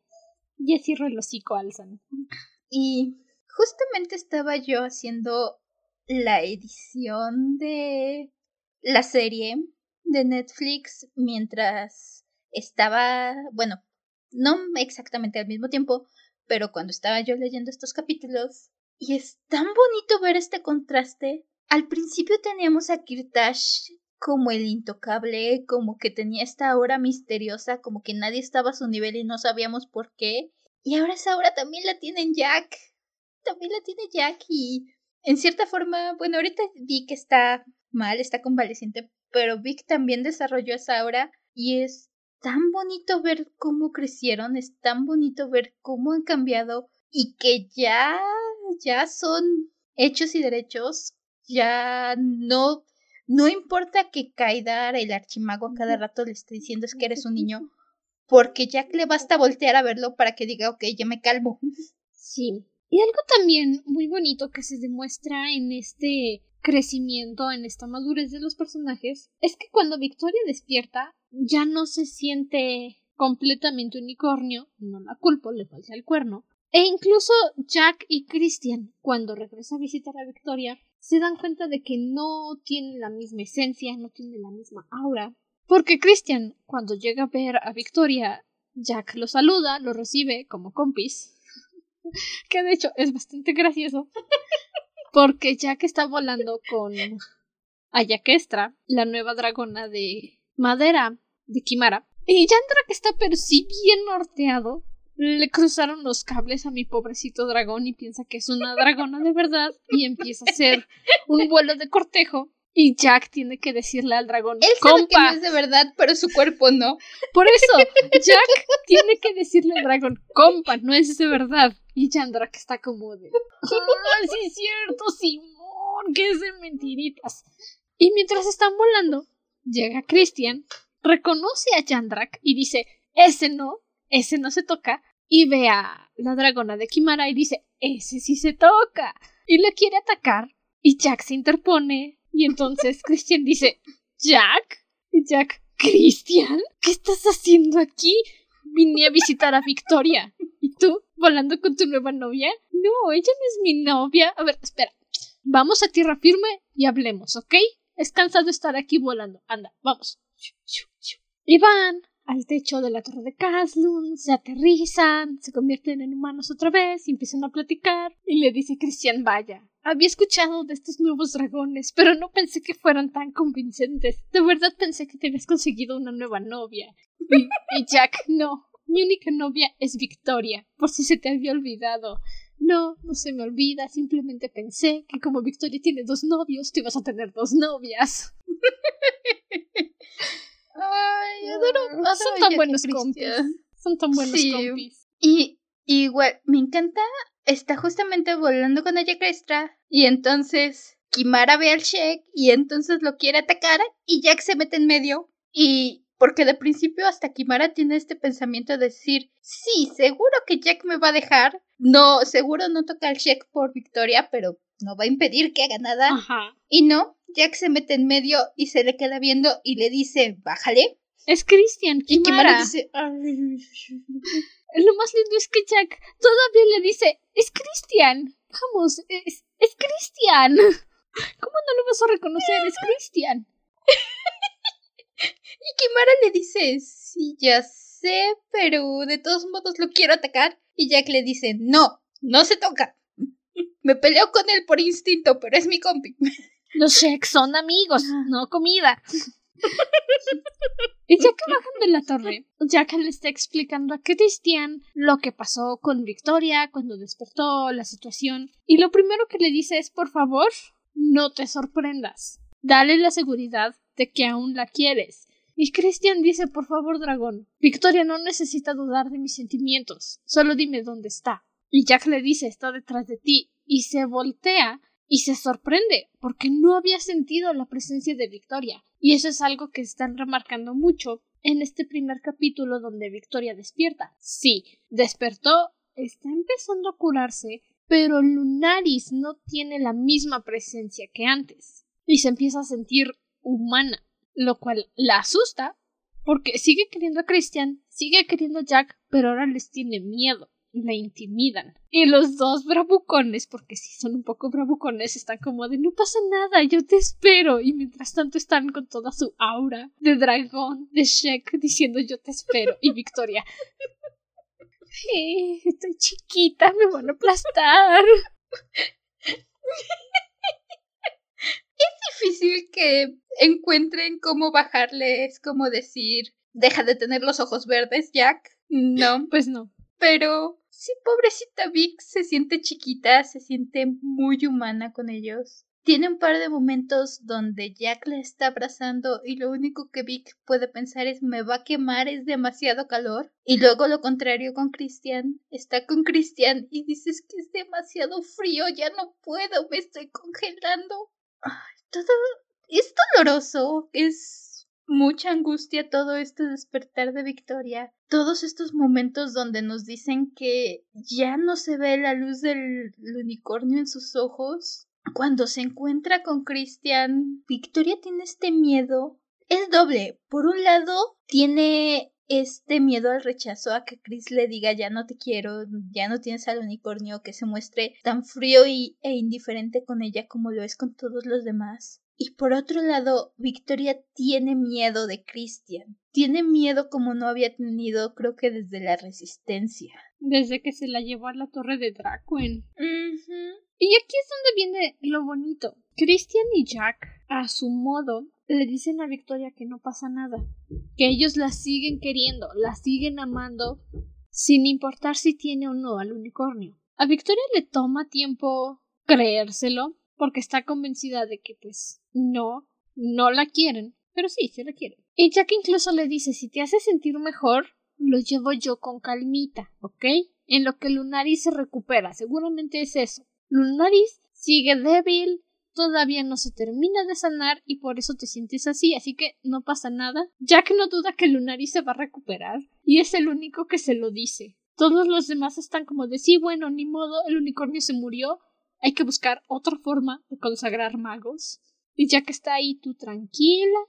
Ya cierro el hocico, Alzan. Y justamente estaba yo haciendo la edición de la serie de Netflix mientras estaba, bueno, no exactamente al mismo tiempo, pero cuando estaba yo leyendo estos capítulos, y es tan bonito ver este contraste. Al principio teníamos a Kirtash como el intocable, como que tenía esta aura misteriosa, como que nadie estaba a su nivel y no sabíamos por qué. Y ahora esa aura también la tiene Jack. También la tiene Jack y en cierta forma, bueno, ahorita vi que está mal, está convaleciente, pero Vic también desarrolló esa aura y es tan bonito ver cómo crecieron, es tan bonito ver cómo han cambiado y que ya, ya son hechos y derechos, ya no, no importa que Kaidar, el archimago, cada rato le esté diciendo es que eres un niño, porque ya le basta voltear a verlo para que diga, ok, ya me calmo. Sí. Y algo también muy bonito que se demuestra en este crecimiento, en esta madurez de los personajes, es que cuando Victoria despierta ya no se siente completamente unicornio, no la culpo, le falta el cuerno. E incluso Jack y Christian, cuando regresa a visitar a Victoria, se dan cuenta de que no tiene la misma esencia, no tiene la misma aura. Porque Christian, cuando llega a ver a Victoria, Jack lo saluda, lo recibe como compis. que de hecho es bastante gracioso. Porque Jack está volando con Ayaquestra, la nueva dragona de madera de Kimara. Y Yandra, que está pero sí bien norteado, le cruzaron los cables a mi pobrecito dragón y piensa que es una dragona de verdad y empieza a hacer un vuelo de cortejo. Y Jack tiene que decirle al dragón, Él sabe que no es de verdad, pero su cuerpo no. Por eso, Jack tiene que decirle al dragón, compa, no es de verdad. Y Chandra que está como de. ¡Ah, sí es cierto, Simón! ¡Que es de mentiritas! Y mientras están volando, llega Christian, reconoce a Chandrak y dice: Ese no, ese no se toca. Y ve a la dragona de Kimara y dice: Ese sí se toca. y la quiere atacar y Jack se interpone y entonces Christian dice Jack y Jack Christian ¿qué estás haciendo aquí? Vine a visitar a Victoria ¿y tú volando con tu nueva novia? No, ella no es mi novia a ver espera vamos a tierra firme y hablemos ¿ok? es cansado estar aquí volando anda vamos y van al techo de la torre de Caslun, se aterrizan, se convierten en humanos otra vez y empiezan a platicar. Y le dice Christian, vaya, había escuchado de estos nuevos dragones, pero no pensé que fueran tan convincentes. De verdad pensé que te habías conseguido una nueva novia. Y, Jack, no, mi única novia es Victoria, por si se te había olvidado. No, no se me olvida, simplemente pensé que como Victoria tiene dos novios, tú ibas a tener dos novias. Ay, adoro, Son tan buenos compis. Son tan buenos compis. Y igual, me encanta. Está justamente volando con ella Crestra. Y entonces Kimara ve al Shek y entonces lo quiere atacar. Y Jack se mete en medio. Y porque de principio hasta Kimara tiene este pensamiento de decir, sí, seguro que Jack me va a dejar. No, seguro no toca al Shek por victoria, pero no va a impedir que haga nada. Y no, Jack se mete en medio y se le queda viendo y le dice, bájale. Es Christian, Y Kimara dice, Lo más lindo es que Jack todavía le dice, es Christian. Vamos, es, es Christian. ¿Cómo no lo vas a reconocer? Es Christian. y Kimara le dice, sí, ya sé, pero de todos modos lo quiero atacar. Y Jack le dice, no, no se toca. Me peleo con él por instinto, pero es mi compi. Los Sheks son amigos, no comida. y ya que bajan de la torre, Jack le está explicando a Christian lo que pasó con Victoria cuando despertó la situación. Y lo primero que le dice es, por favor, no te sorprendas. Dale la seguridad de que aún la quieres. Y Christian dice, por favor, dragón, Victoria no necesita dudar de mis sentimientos. Solo dime dónde está. Y Jack le dice, está detrás de ti y se voltea y se sorprende porque no había sentido la presencia de Victoria. Y eso es algo que están remarcando mucho en este primer capítulo donde Victoria despierta. Sí, despertó, está empezando a curarse, pero Lunaris no tiene la misma presencia que antes y se empieza a sentir humana, lo cual la asusta porque sigue queriendo a Christian, sigue queriendo a Jack, pero ahora les tiene miedo la intimidan. Y los dos bravucones, porque si son un poco bravucones, están como de no pasa nada, yo te espero. Y mientras tanto están con toda su aura de dragón, de Shek, diciendo yo te espero. Y Victoria. estoy chiquita, me van a aplastar. Es difícil que encuentren cómo bajarle, es como decir, deja de tener los ojos verdes, Jack. No, pues no. Pero Sí, pobrecita Vic se siente chiquita, se siente muy humana con ellos. Tiene un par de momentos donde Jack la está abrazando y lo único que Vic puede pensar es me va a quemar, es demasiado calor. Y luego lo contrario con Christian. Está con Christian y dices que es demasiado frío, ya no puedo, me estoy congelando. Todo es doloroso, es mucha angustia todo este despertar de Victoria, todos estos momentos donde nos dicen que ya no se ve la luz del unicornio en sus ojos. Cuando se encuentra con Christian, Victoria tiene este miedo. Es doble. Por un lado, tiene este miedo al rechazo a que Chris le diga ya no te quiero, ya no tienes al unicornio, que se muestre tan frío y, e indiferente con ella como lo es con todos los demás. Y por otro lado, Victoria tiene miedo de Christian. Tiene miedo como no había tenido, creo que desde la resistencia. Desde que se la llevó a la torre de Dracuen. Y aquí es donde viene lo bonito. Christian y Jack, a su modo, le dicen a Victoria que no pasa nada. Que ellos la siguen queriendo, la siguen amando, sin importar si tiene o no al unicornio. A Victoria le toma tiempo creérselo, porque está convencida de que pues no, no la quieren, pero sí, sí la quieren. Y Jack incluso le dice si te hace sentir mejor, lo llevo yo con calmita, ¿ok? En lo que Lunaris se recupera, seguramente es eso. Lunaris sigue débil, todavía no se termina de sanar y por eso te sientes así, así que no pasa nada. Jack no duda que Lunaris se va a recuperar y es el único que se lo dice. Todos los demás están como de sí, bueno, ni modo, el unicornio se murió, hay que buscar otra forma de consagrar magos. Y ya que está ahí tú tranquila,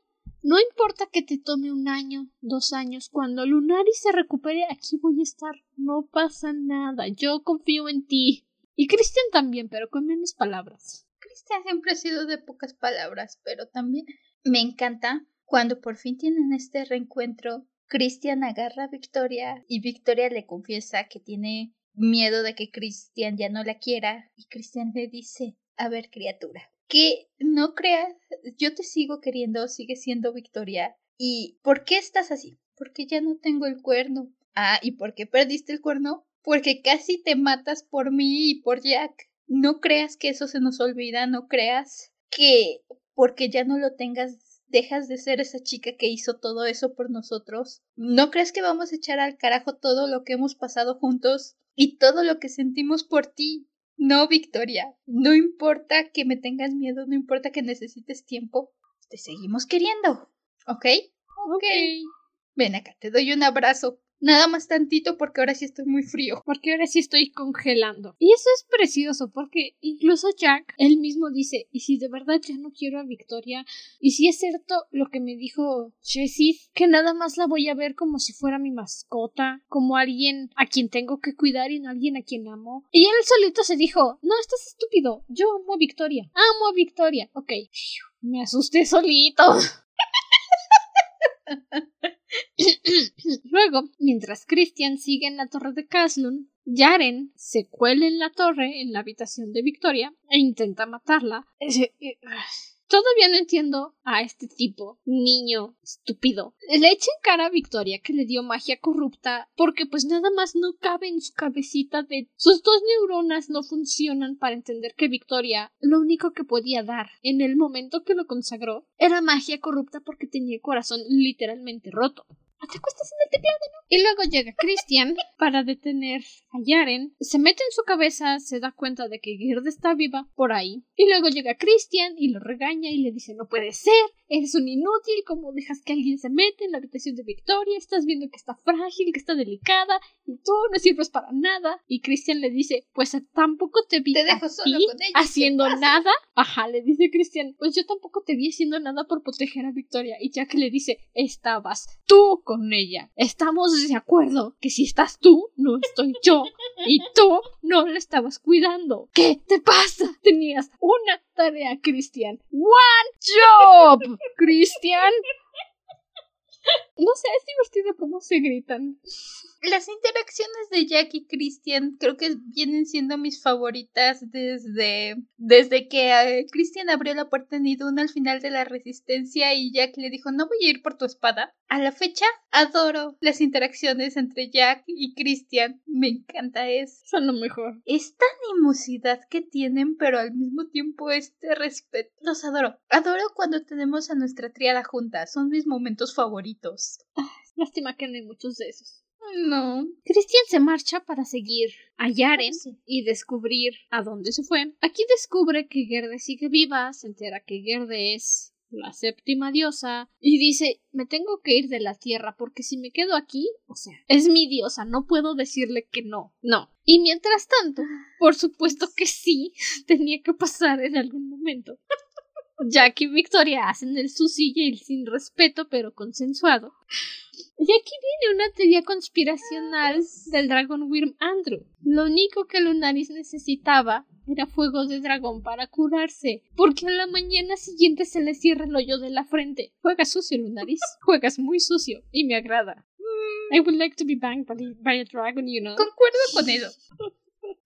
no importa que te tome un año, dos años, cuando Lunaris se recupere, aquí voy a estar. No pasa nada, yo confío en ti. Y Cristian también, pero con menos palabras. Cristian siempre ha sido de pocas palabras, pero también me encanta cuando por fin tienen este reencuentro. Cristian agarra a Victoria y Victoria le confiesa que tiene miedo de que Cristian ya no la quiera y Cristian le dice, a ver criatura, que no creas, yo te sigo queriendo, sigue siendo Victoria. ¿Y por qué estás así? Porque ya no tengo el cuerno. Ah, ¿y por qué perdiste el cuerno? Porque casi te matas por mí y por Jack. No creas que eso se nos olvida, no creas que porque ya no lo tengas dejas de ser esa chica que hizo todo eso por nosotros. ¿No crees que vamos a echar al carajo todo lo que hemos pasado juntos y todo lo que sentimos por ti? No, Victoria, no importa que me tengas miedo, no importa que necesites tiempo, te seguimos queriendo, ¿ok? Ok. Ven acá, te doy un abrazo. Nada más tantito porque ahora sí estoy muy frío. Porque ahora sí estoy congelando. Y eso es precioso porque incluso Jack, él mismo dice, ¿y si de verdad ya no quiero a Victoria? ¿Y si es cierto lo que me dijo Jessie? Que nada más la voy a ver como si fuera mi mascota, como alguien a quien tengo que cuidar y no alguien a quien amo. Y él solito se dijo, no, estás estúpido, yo amo a Victoria, amo a Victoria. Ok, me asusté solito. Luego, mientras Christian sigue en la torre de Caslun, Yaren se cuela en la torre, en la habitación de Victoria, e intenta matarla. Todavía no entiendo a este tipo, niño estúpido. Le echa en cara a Victoria que le dio magia corrupta porque pues nada más no cabe en su cabecita de sus dos neuronas no funcionan para entender que Victoria lo único que podía dar en el momento que lo consagró era magia corrupta porque tenía el corazón literalmente roto te en el ¿no? Y luego llega Christian para detener a Yaren. Se mete en su cabeza, se da cuenta de que Girde está viva por ahí. Y luego llega Christian y lo regaña y le dice no puede ser, eres un inútil, ¿cómo dejas que alguien se mete en la habitación de Victoria? Estás viendo que está frágil, que está delicada y tú no sirves para nada. Y Christian le dice, pues tampoco te vi te dejo solo con ella, haciendo nada. Ajá, le dice Christian, pues yo tampoco te vi haciendo nada por proteger a Victoria. Y Jack le dice, estabas tú con ella. Estamos de acuerdo que si estás tú, no estoy yo. Y tú no la estabas cuidando. ¿Qué te pasa? Tenías una tarea, Christian. One job, Christian. No sé, es divertido cómo se gritan. Las interacciones de Jack y Christian creo que vienen siendo mis favoritas desde, desde que eh, Christian abrió la puerta en Idun al final de la resistencia y Jack le dijo no voy a ir por tu espada. A la fecha adoro las interacciones entre Jack y Christian. Me encanta eso. Son lo mejor. Esta animosidad que tienen pero al mismo tiempo este respeto. Los adoro. Adoro cuando tenemos a nuestra triada junta. Son mis momentos favoritos. lástima que no hay muchos de esos. No. Christian se marcha para seguir a Yaren y descubrir a dónde se fue. Aquí descubre que Gerde sigue viva, se entera que Gerde es la séptima diosa, y dice me tengo que ir de la tierra porque si me quedo aquí, o sea, es mi diosa, no puedo decirle que no. No. Y mientras tanto, por supuesto que sí, tenía que pasar en algún momento. Jack y Victoria hacen el susillo y el sin respeto, pero consensuado. Y aquí viene una teoría conspiracional del dragón Wyrm Andrew. Lo único que Lunaris necesitaba era fuego de dragón para curarse, porque a la mañana siguiente se le cierra el hoyo de la frente. Juegas sucio, Lunaris. Juegas muy sucio y me agrada. Mm. I would like to be banged by, a dragon, you know. Concuerdo con eso.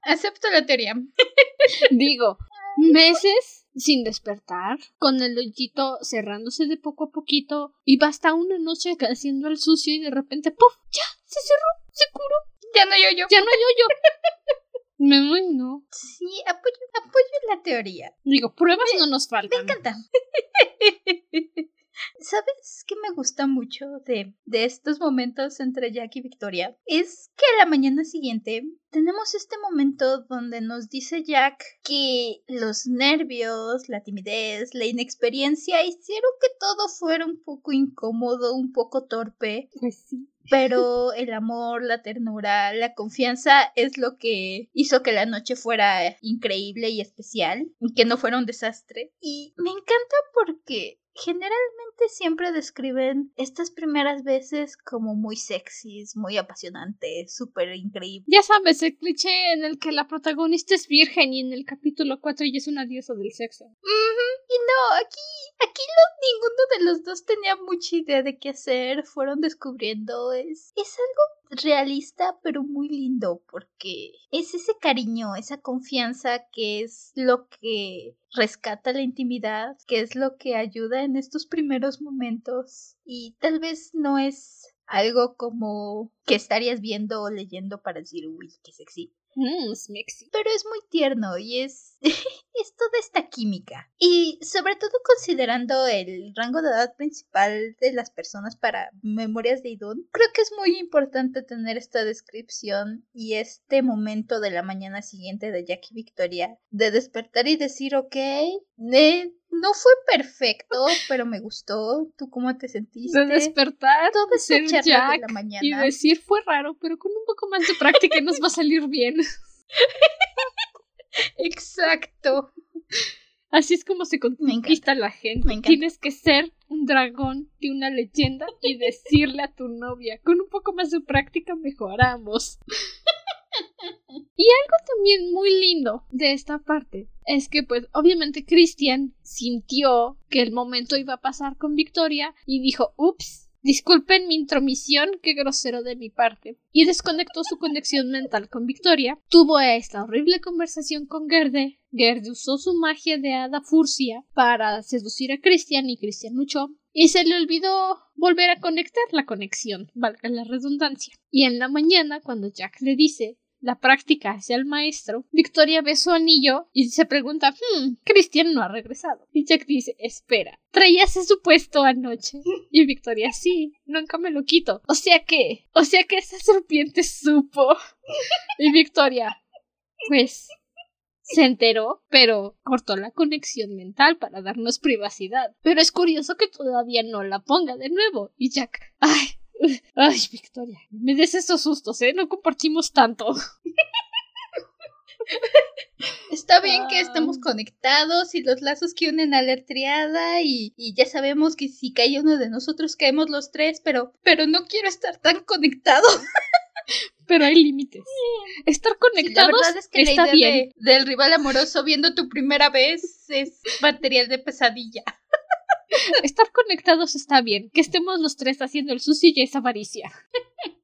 Acepto la teoría. Digo, meses sin despertar, con el hoyito cerrándose de poco a poquito, y basta una noche haciendo el sucio y de repente ¡puf! ¡Ya! ¡Se cerró! ¡Se curó! Ya no yo yo. Ya no yo yo. Me no. Sí, apoyo, apoyo la teoría. Digo, pruebas no nos faltan. Me encanta. ¿Sabes qué me gusta mucho de, de estos momentos entre Jack y Victoria? Es que a la mañana siguiente tenemos este momento donde nos dice Jack que los nervios, la timidez, la inexperiencia hicieron que todo fuera un poco incómodo, un poco torpe. Pues sí. pero el amor, la ternura, la confianza es lo que hizo que la noche fuera increíble y especial y que no fuera un desastre. Y me encanta porque generalmente siempre describen estas primeras veces como muy sexys, muy apasionantes, súper increíbles. Ya sabes, el cliché en el que la protagonista es virgen y en el capítulo 4 ella es una diosa del sexo. Y no, aquí, aquí ninguno de los dos tenía mucha idea de qué hacer, fueron descubriendo, es, es algo realista pero muy lindo porque es ese cariño, esa confianza que es lo que rescata la intimidad, que es lo que ayuda en estos primeros momentos y tal vez no es algo como que estarías viendo o leyendo para decir, uy, qué sexy. Mm, Pero es muy tierno y es, es toda esta química. Y sobre todo considerando el rango de edad principal de las personas para Memorias de Idun, creo que es muy importante tener esta descripción y este momento de la mañana siguiente de Jack y Victoria de despertar y decir, ok, eh, no fue perfecto, pero me gustó. ¿Tú cómo te sentiste? De despertar, todo ser Jack de la mañana. y decir fue raro, pero con un poco más de práctica nos va a salir bien. Exacto. Así es como se conquista la gente. Tienes que ser un dragón de una leyenda y decirle a tu novia, con un poco más de práctica mejoramos. Y algo también muy lindo de esta parte es que pues obviamente Christian sintió que el momento iba a pasar con Victoria y dijo, ups, Disculpen mi intromisión, qué grosero de mi parte. Y desconectó su conexión mental con Victoria. Tuvo esta horrible conversación con Gerde. Gerde usó su magia de hada furcia para seducir a Christian y Christian luchó. Y se le olvidó volver a conectar la conexión, valga la redundancia. Y en la mañana, cuando Jack le dice la práctica hacia el maestro, Victoria ve su anillo y se pregunta, hmm, Cristian no ha regresado. Y Jack dice, espera, traías ese supuesto anoche. Y Victoria, sí, nunca me lo quito. O sea que, o sea que esa serpiente supo. Y Victoria, pues, se enteró, pero cortó la conexión mental para darnos privacidad. Pero es curioso que todavía no la ponga de nuevo. Y Jack, ay, Ay, Victoria, me des esos sustos, ¿eh? No compartimos tanto. Está bien que estemos ah. conectados y los lazos que unen a la triada y, ya sabemos que si cae uno de nosotros caemos los tres, pero, pero no quiero estar tan conectado. pero hay límites. Estar conectados la verdad es que está la idea bien. del rival amoroso viendo tu primera vez es material de pesadilla. Estar conectados está bien. Que estemos los tres haciendo el sushi ya es avaricia.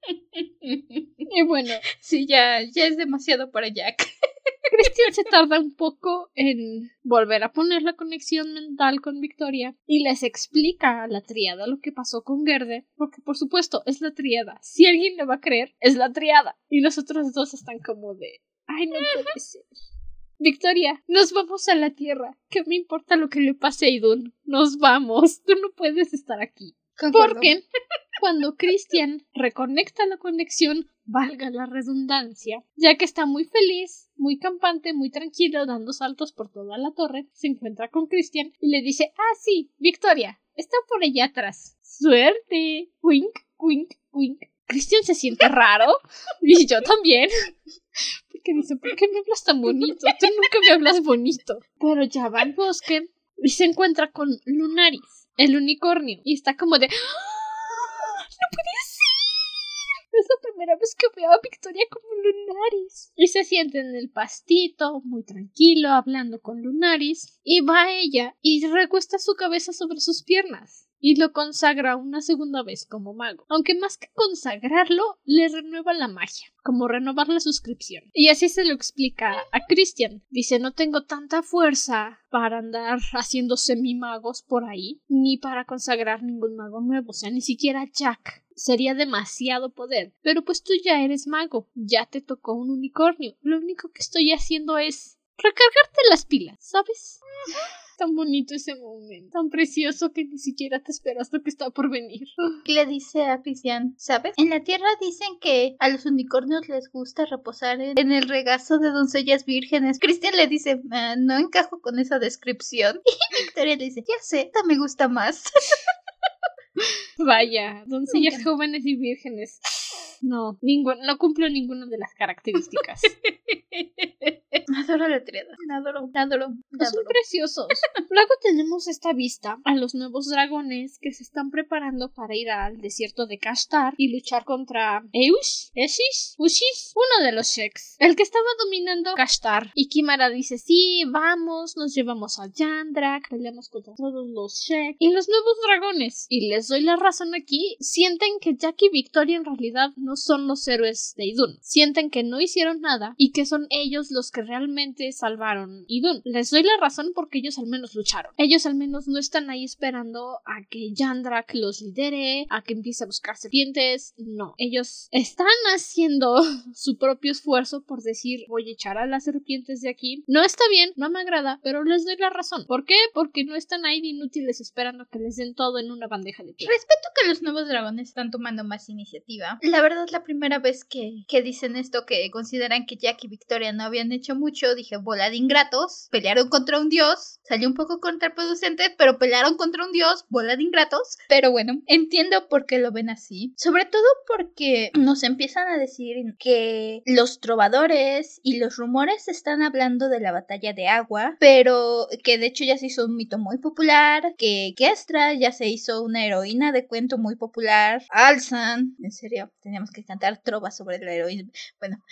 y bueno. Sí, ya, ya es demasiado para Jack. Christian se tarda un poco en volver a poner la conexión mental con Victoria y les explica a la triada lo que pasó con Gerde, porque por supuesto es la triada. Si alguien le va a creer, es la triada. Y los otros dos están como de, ay, no puede ser. Victoria, nos vamos a la Tierra. ¿Qué me importa lo que le pase a Idun? Nos vamos. Tú no puedes estar aquí. Porque cuando Christian reconecta la conexión, valga la redundancia, ya que está muy feliz, muy campante, muy tranquilo, dando saltos por toda la torre, se encuentra con Christian y le dice, ah, sí, Victoria, está por allá atrás. Suerte. Wink, wink, wink. Christian se siente raro y yo también que dice, ¿por qué me hablas tan bonito? Tú nunca me hablas bonito. Pero ya va al bosque y se encuentra con Lunaris, el unicornio, y está como de... ¡Ah! ¡No puede ser! Es la primera vez que veo a Victoria como Lunaris. Y se siente en el pastito, muy tranquilo, hablando con Lunaris, y va ella y recuesta su cabeza sobre sus piernas y lo consagra una segunda vez como mago. Aunque más que consagrarlo, le renueva la magia, como renovar la suscripción. Y así se lo explica a Christian. Dice, no tengo tanta fuerza para andar haciendo semimagos por ahí, ni para consagrar ningún mago nuevo, o sea, ni siquiera Jack. Sería demasiado poder. Pero pues tú ya eres mago, ya te tocó un unicornio. Lo único que estoy haciendo es recargarte las pilas, ¿sabes? Tan bonito ese momento, tan precioso que ni siquiera te esperas lo que está por venir. Le dice a Cristian, ¿sabes? En la tierra dicen que a los unicornios les gusta reposar en, el regazo de doncellas vírgenes. Cristian le dice, ah, no encajo con esa descripción. Y Victoria le dice, ya sé, esta me gusta más. Vaya, doncellas jóvenes y vírgenes. No, no cumplo ninguna de las características. Adoro la triada. Adoro, adoro. Son preciosos. Luego tenemos esta vista a los nuevos dragones que se están preparando para ir al desierto de Kashtar y luchar contra Eush, Eshish, Ushis, uno de los Sheks, el que estaba dominando Kashtar. Y Kimara dice: Sí, vamos, nos llevamos a Yandrak, peleamos contra todos los Sheks y los nuevos dragones. Y les doy la razón aquí: sienten que Jack y Victoria en realidad no son los héroes de Idun. Sienten que no hicieron nada y que son ellos los que realmente salvaron Idun. Les doy la razón porque ellos al menos lucharon. Ellos al menos no están ahí esperando a que Yandrak los lidere, a que empiece a buscar serpientes. No, ellos están haciendo su propio esfuerzo por decir voy a echar a las serpientes de aquí. No está bien, no me agrada, pero les doy la razón. ¿Por qué? Porque no están ahí de inútiles esperando que les den todo en una bandeja de plata. Respeto que los nuevos dragones están tomando más iniciativa. La verdad es la primera vez que, que dicen esto, que consideran que Jack y Victoria no habían hecho mucho. Dije, bola de ingratos. Pelearon contra un dios. Salió un poco contraproducente, pero pelearon contra un dios. Bola de ingratos. Pero bueno, entiendo por qué lo ven así. Sobre todo porque nos empiezan a decir que los trovadores y los rumores están hablando de la batalla de agua, pero que de hecho ya se hizo un mito muy popular, que Kestra ya se hizo una heroína de cuento muy popular, Alzan, en serio, teníamos que cantar trovas sobre la heroína. Bueno,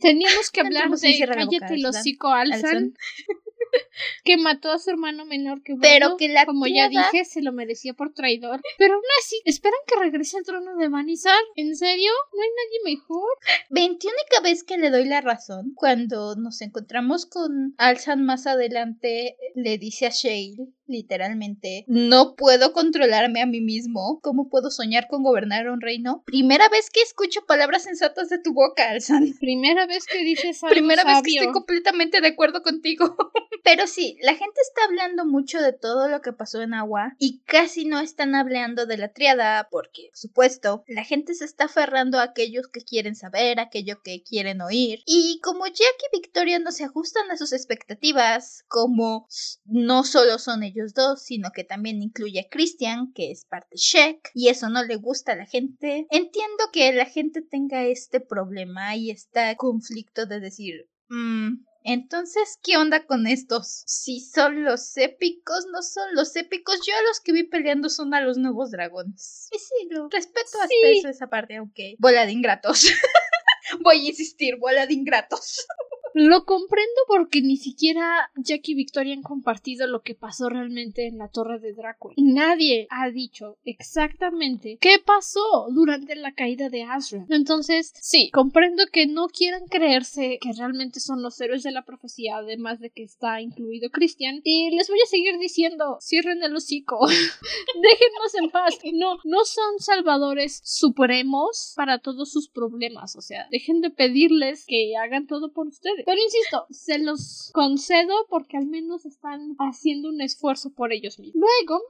teníamos que hablar de Cállate el hocico Alzan. que mató a su hermano menor que pero que la como ya dije se lo merecía por traidor pero aún así esperan que regrese al trono de Vanizar ¿en serio? ¿no hay nadie mejor? veintiúnica vez que le doy la razón cuando nos encontramos con Alzan más adelante le dice a Shale literalmente no puedo controlarme a mí mismo ¿cómo puedo soñar con gobernar un reino? primera vez que escucho palabras sensatas de tu boca Alzan primera vez que dices algo primera vez que estoy completamente de acuerdo contigo Pero sí, la gente está hablando mucho de todo lo que pasó en Agua y casi no están hablando de la triada porque, por supuesto, la gente se está aferrando a aquellos que quieren saber, aquello que quieren oír. Y como Jack y Victoria no se ajustan a sus expectativas, como no solo son ellos dos, sino que también incluye a Christian, que es parte Sheck, y eso no le gusta a la gente, entiendo que la gente tenga este problema y este conflicto de decir, mmm, entonces, ¿qué onda con estos? Si son los épicos, no son los épicos. Yo a los que vi peleando son a los nuevos dragones. Y sí, lo respeto hasta eso, esa parte, aunque bola de ingratos. Voy a insistir, bola de ingratos. Lo comprendo porque ni siquiera Jack y Victoria han compartido lo que pasó realmente en la torre de Drácula. Nadie ha dicho exactamente qué pasó durante la caída de Azra. Entonces, sí, comprendo que no quieran creerse que realmente son los héroes de la profecía, además de que está incluido Christian. Y les voy a seguir diciendo, cierren el hocico. Déjennos en paz. No, no son salvadores supremos para todos sus problemas. O sea, dejen de pedirles que hagan todo por ustedes. Pero insisto, se los concedo porque al menos están haciendo un esfuerzo por ellos mismos. Luego,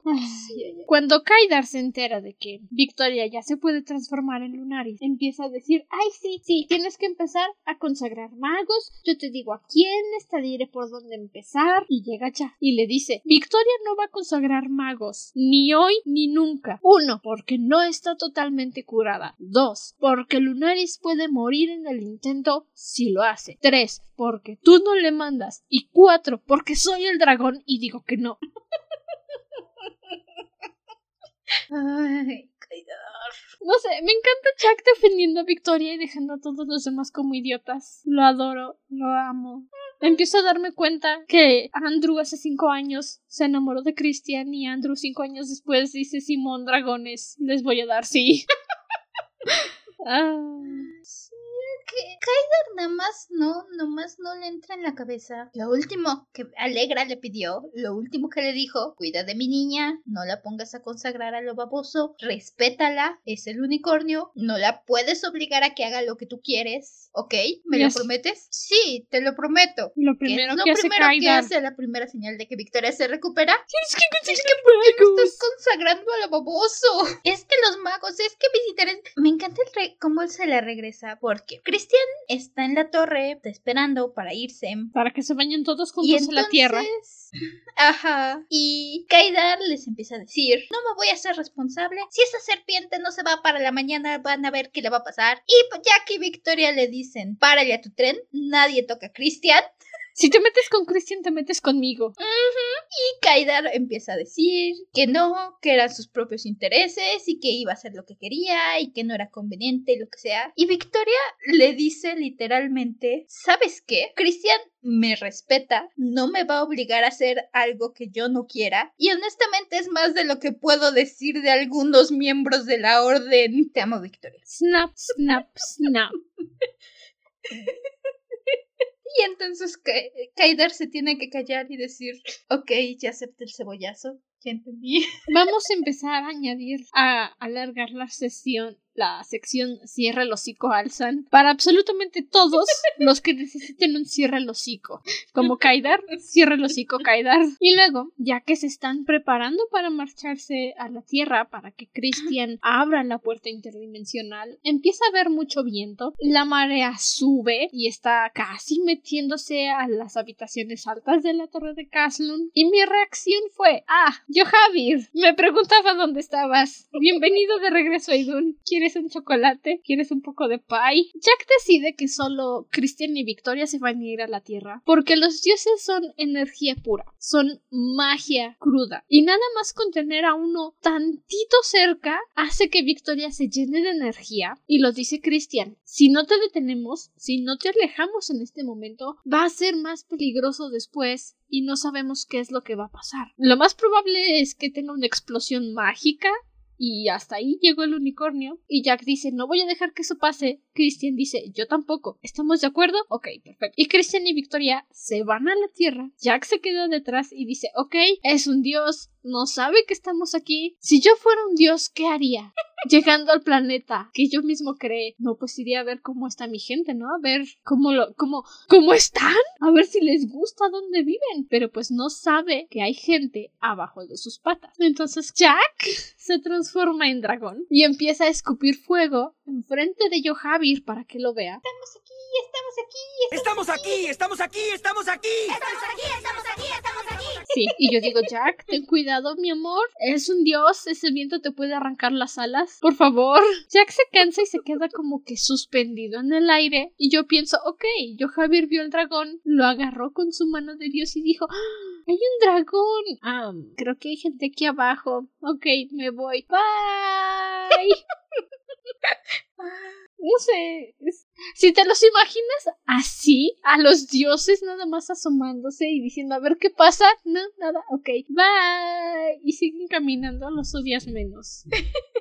cuando Kaidar se entera de que Victoria ya se puede transformar en Lunaris, empieza a decir, ay sí, sí, tienes que empezar a consagrar magos, yo te digo a quiénes, te diré por dónde empezar, y llega ya y le dice, Victoria no va a consagrar magos, ni hoy ni nunca. Uno, porque no está totalmente curada. Dos, porque Lunaris puede morir en el intento si lo hace. Tres, porque tú no le mandas. Y cuatro, porque soy el dragón y digo que no. Ay, no sé, me encanta Chuck defendiendo a Victoria y dejando a todos los demás como idiotas. Lo adoro, lo amo. Empiezo a darme cuenta que Andrew hace cinco años se enamoró de Christian y Andrew cinco años después dice Simón Dragones, les voy a dar sí. ah que Kaider nada más no, nomás no le entra en la cabeza. Lo último que Alegra le pidió, lo último que le dijo, cuida de mi niña, no la pongas a consagrar a lo baboso, respétala, es el unicornio, no la puedes obligar a que haga lo que tú quieres, ¿ok? ¿Me lo prometes? Sí, te lo prometo. Lo primero, que, hace que hace la primera señal de que Victoria se recupera. Es que, es que ¿por qué estás consagrando a lo baboso? Es que los magos, es que intereses... Me encanta el rey cómo él se le regresa, porque Christian está en la torre, está esperando para irse. Para que se bañen todos juntos en la tierra. Ajá. Y Kaidar les empieza a decir, no me voy a ser responsable. Si esa serpiente no se va para la mañana, van a ver qué le va a pasar. Y Jack y Victoria le dicen, párale a tu tren, nadie toca a Christian. Si te metes con Christian, te metes conmigo. Y Kaidar empieza a decir que no, que eran sus propios intereses y que iba a hacer lo que quería y que no era conveniente, lo que sea. Y Victoria le dice literalmente, ¿sabes qué? Christian me respeta, no me va a obligar a hacer algo que yo no quiera. Y honestamente es más de lo que puedo decir de algunos miembros de la orden. Te amo, Victoria. Snap, snap, snap. Y entonces Kaidar se tiene que callar y decir, ok, ya acepté el cebollazo, entendí. Vamos a empezar a añadir, a alargar la sesión la sección Cierra el hocico alzan para absolutamente todos los que necesiten un cierre el hocico. Como Kaidar, cierra el hocico Kaidar. Y luego, ya que se están preparando para marcharse a la Tierra para que Christian abra la puerta interdimensional, empieza a haber mucho viento, la marea sube y está casi metiéndose a las habitaciones altas de la torre de Caslun. Y mi reacción fue, ah, yo Javier, me preguntaba dónde estabas. Bienvenido de regreso a Idun. ¿Quieres un chocolate? ¿Quieres un poco de pie? Jack decide que solo Christian y Victoria se van a ir a la Tierra porque los dioses son energía pura, son magia cruda y nada más con tener a uno tantito cerca hace que Victoria se llene de energía y lo dice Christian. Si no te detenemos, si no te alejamos en este momento, va a ser más peligroso después y no sabemos qué es lo que va a pasar. Lo más probable es que tenga una explosión mágica y hasta ahí llegó el unicornio. Y Jack dice, no voy a dejar que eso pase. Christian dice, yo tampoco. ¿Estamos de acuerdo? Ok, perfecto. Y Christian y Victoria se van a la Tierra. Jack se queda detrás y dice, ok, es un dios, no sabe que estamos aquí. Si yo fuera un dios, ¿qué haría? Llegando al planeta que yo mismo creé, no, pues iría a ver cómo está mi gente, ¿no? A ver cómo lo, cómo, cómo están, a ver si les gusta dónde viven, pero pues no sabe que hay gente abajo de sus patas. Entonces Jack se transforma en dragón y empieza a escupir fuego enfrente de Yohavir para que lo vea. Estamos aquí, estamos aquí, estamos, aquí, estamos aquí, estamos aquí, estamos aquí, estamos aquí, estamos aquí. Sí, y yo digo, Jack, ten cuidado, mi amor. Es un dios, ese viento te puede arrancar las alas. Por favor. Jack se cansa y se queda como que suspendido en el aire. Y yo pienso, ok, yo Javier vio el dragón, lo agarró con su mano de dios y dijo, ¡Ah! hay un dragón. Ah, creo que hay gente aquí abajo. Ok, me voy. Bye. No sé. Si te los imaginas así, a los dioses nada más asomándose y diciendo a ver qué pasa, no, nada, ok, bye. Y siguen caminando, los odias menos.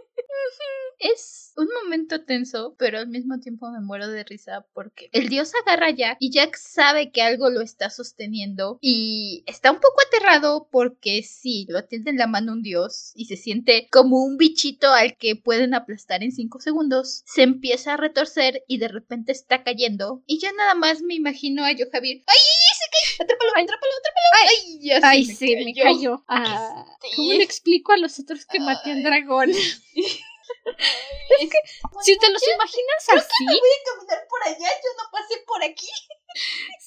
es un momento tenso, pero al mismo tiempo me muero de risa porque el dios agarra a Jack y Jack sabe que algo lo está sosteniendo y está un poco aterrado porque sí, lo atiende en la mano un dios y se siente como un bichito al que pueden aplastar en cinco segundos. Se empieza a retorcer y de repente está cayendo y yo nada más me imagino a yo Javier. ¡Ay! ¡Se cae! ¡Atrápalo! ¡Atrápalo! ¡Atrápalo! ¡Ay! ya Ay, sí, me cayó. Ah, ¿Cómo le explico a los otros que maté al dragón? es que si te los imaginas así. No voy a caminar por allá, yo no pasé por aquí.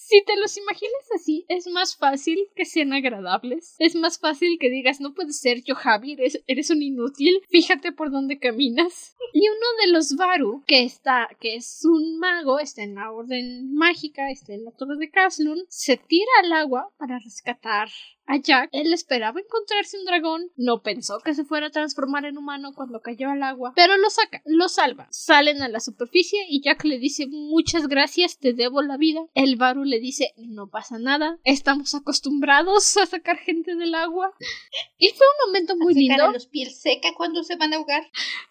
Si te los imaginas así, es más fácil que sean agradables. Es más fácil que digas, no puede ser, yo Javi, eres, un inútil. Fíjate por dónde caminas. Y uno de los Varu, que está, que es un mago, está en la orden mágica, está en la torre de Caslun, se tira al agua para rescatar a Jack. Él esperaba encontrarse un dragón, no pensó que se fuera a transformar en humano cuando cayó al agua, pero lo saca, lo salva. Salen a la superficie y Jack le dice muchas gracias, te debo la vida. El Baru le dice no pasa nada, estamos acostumbrados a sacar gente del agua. Y fue un momento muy lindo. A los pies seca cuando se van a ahogar.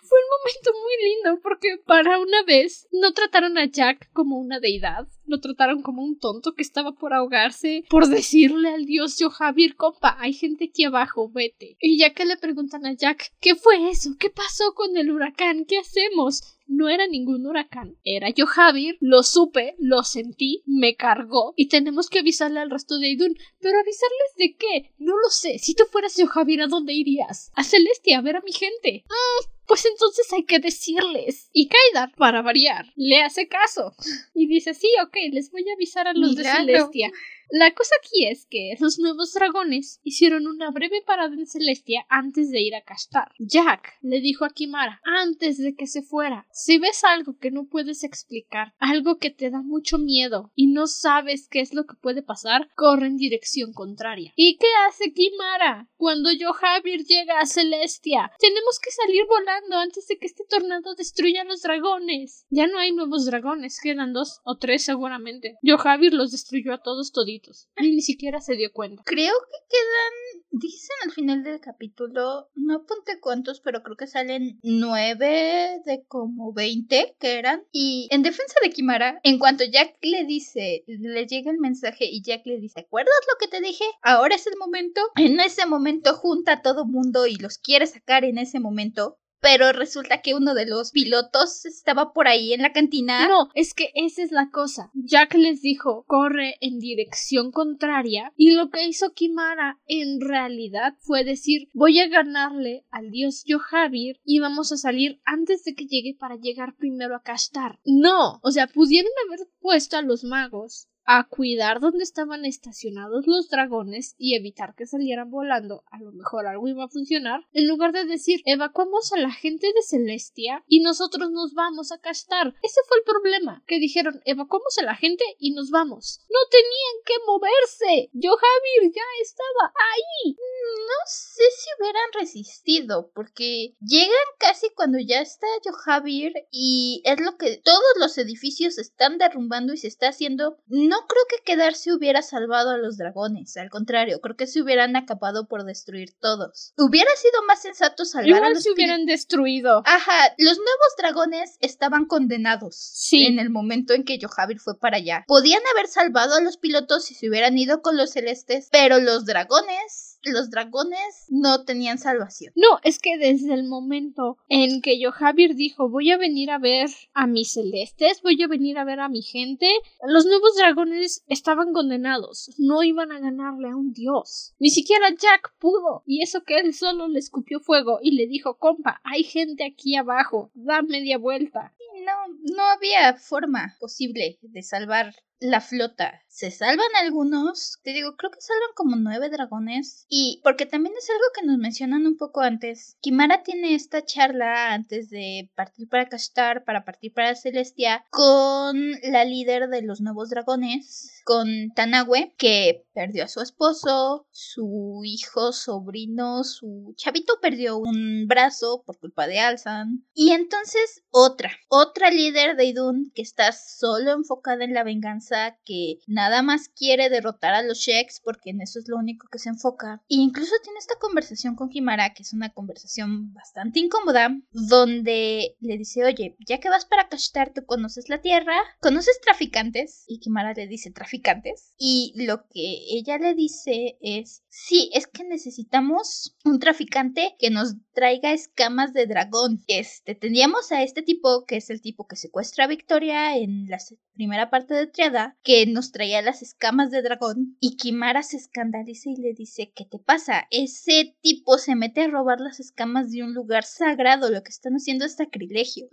Fue un momento muy lindo porque para una vez no trataron a Jack como una deidad, lo trataron como un tonto que estaba por ahogarse por decirle al dios yo Javier, compa, hay gente aquí abajo, vete. Y ya que le preguntan a Jack, ¿qué fue eso? ¿Qué pasó con el huracán? ¿Qué hacemos? no era ningún huracán, era yo Javier, lo supe, lo sentí, me cargó y tenemos que avisarle al resto de Idun. Pero avisarles de qué? No lo sé. Si tú fueras yo Javier, ¿a dónde irías? A Celestia, a ver a mi gente. Mm, Pues entonces hay que decirles. Y Kaidar, para variar, le hace caso. Y dice, sí, ok, les voy a avisar a los de Celestia. La cosa aquí es que los nuevos dragones hicieron una breve parada en Celestia antes de ir a castar. Jack le dijo a Kimara antes de que se fuera si ves algo que no puedes explicar, algo que te da mucho miedo y no sabes qué es lo que puede pasar, corre en dirección contraria. ¿Y qué hace Kimara? Cuando yo Javier llega a Celestia, tenemos que salir volando antes de que este tornado destruya a los dragones. Ya no hay nuevos dragones, quedan dos o tres seguramente. Yo Javier los destruyó a todos toditos ni siquiera se dio cuenta. Creo que quedan, dicen al final del capítulo, no apunté cuántos, pero creo que salen nueve de como veinte que eran. Y en defensa de Kimara, en cuanto Jack le dice, le llega el mensaje y Jack le dice, ¿acuerdas lo que te dije? Ahora es el momento. En ese momento junta a todo mundo y los quiere sacar en ese momento pero resulta que uno de los pilotos estaba por ahí en la cantina. No, es que esa es la cosa. Jack les dijo, corre en dirección contraria, y lo que hizo Kimara en realidad fue decir, voy a ganarle al dios Yohavir y vamos a salir antes de que llegue para llegar primero a Kastar. No, o sea, pudieron haber puesto a los magos a cuidar dónde estaban estacionados los dragones y evitar que salieran volando, a lo mejor algo iba a funcionar, en lugar de decir evacuamos a la gente de Celestia y nosotros nos vamos a castar. Ese fue el problema, que dijeron evacuamos a la gente y nos vamos. No tenían que moverse. Yo Javier ya estaba ahí. No sé si hubieran resistido, porque llegan casi cuando ya está Yo Javier y es lo que todos los edificios están derrumbando y se está haciendo no no creo que quedarse hubiera salvado a los dragones, al contrario, creo que se hubieran acabado por destruir todos. Hubiera sido más sensato salvar a los se hubieran destruido. Ajá, los nuevos dragones estaban condenados. Sí. En el momento en que Yohavir fue para allá. Podían haber salvado a los pilotos si se hubieran ido con los celestes, pero los dragones los dragones no tenían salvación. No, es que desde el momento en que Yohavir dijo voy a venir a ver a mis celestes, voy a venir a ver a mi gente, los nuevos dragones estaban condenados, no iban a ganarle a un dios. Ni siquiera Jack pudo, y eso que él solo le escupió fuego y le dijo compa, hay gente aquí abajo, da media vuelta. No, no había forma posible de salvar la flota. Se salvan algunos, te digo, creo que salvan como nueve dragones. Y porque también es algo que nos mencionan un poco antes. Kimara tiene esta charla antes de partir para Kastar, para partir para Celestia, con la líder de los nuevos dragones, con Tanagüe, que perdió a su esposo, su hijo, sobrino, su chavito perdió un brazo por culpa de Alzan. Y entonces otra, otra líder de Idun que está solo enfocada en la venganza que nada más quiere derrotar a los Sheks porque en eso es lo único que se enfoca. E incluso tiene esta conversación con Kimara, que es una conversación bastante incómoda, donde le dice, oye, ya que vas para Kashtar, tú conoces la tierra, conoces traficantes, y Kimara le dice traficantes, y lo que ella le dice es, sí, es que necesitamos un traficante que nos traiga escamas de dragón. Este, tendríamos a este tipo, que es el tipo que secuestra a Victoria en la primera parte de Triada, que nos traía las escamas de dragón, y Kimara se escandaliza y le dice, ¿qué te pasa? Ese tipo se mete a robar las escamas de un lugar sagrado, lo que están haciendo es sacrilegio.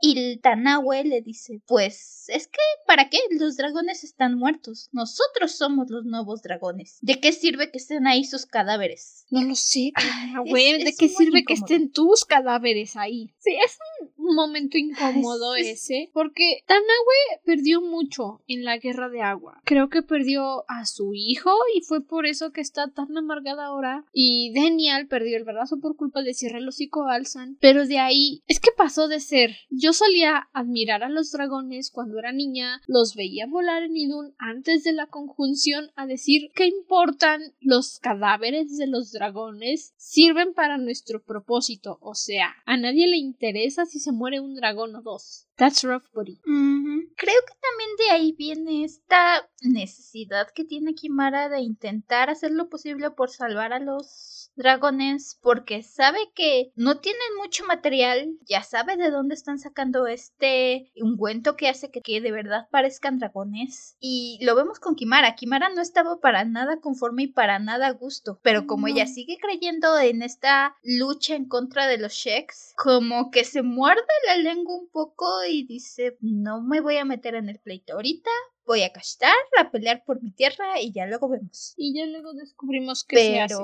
Y Tanahue le dice, pues es que, ¿para qué? Los dragones están muertos. Nosotros somos los nuevos dragones. ¿De qué sirve que estén ahí sus cadáveres? No lo sé, Tanahue. ¿De qué sirve que estén tus cadáveres ahí? Sí, es un momento incómodo ese, porque Tanahue perdió mucho en la guerra de agua. Creo que perdió a su hijo y fue por eso que está tan amargada ahora. Y Daniel perdió el brazo por culpa de cierre el hocico Alzan. Pero de ahí es que pasó de ser. Yo solía admirar a los dragones cuando era niña, los veía volar en Idun antes de la conjunción a decir que importan los cadáveres de los dragones sirven para nuestro propósito. O sea, a nadie le interesa si se muere un dragón o dos. That's rough, buddy. Creo que también de ahí viene esta necesidad que tiene Kimara de intentar hacer lo posible por salvar a los dragones porque sabe que no tienen mucho material, ya sabe de dónde están sacando este ungüento que hace que, que de verdad parezcan dragones. Y lo vemos con Kimara. Kimara no estaba para nada conforme y para nada a gusto, pero como ella sigue creyendo en esta lucha en contra de los Sheks, como que se muerde la lengua un poco y dice, no me voy a meter en el pleito ahorita, voy a castar, a pelear por mi tierra y ya luego vemos. Y ya luego descubrimos que se hace.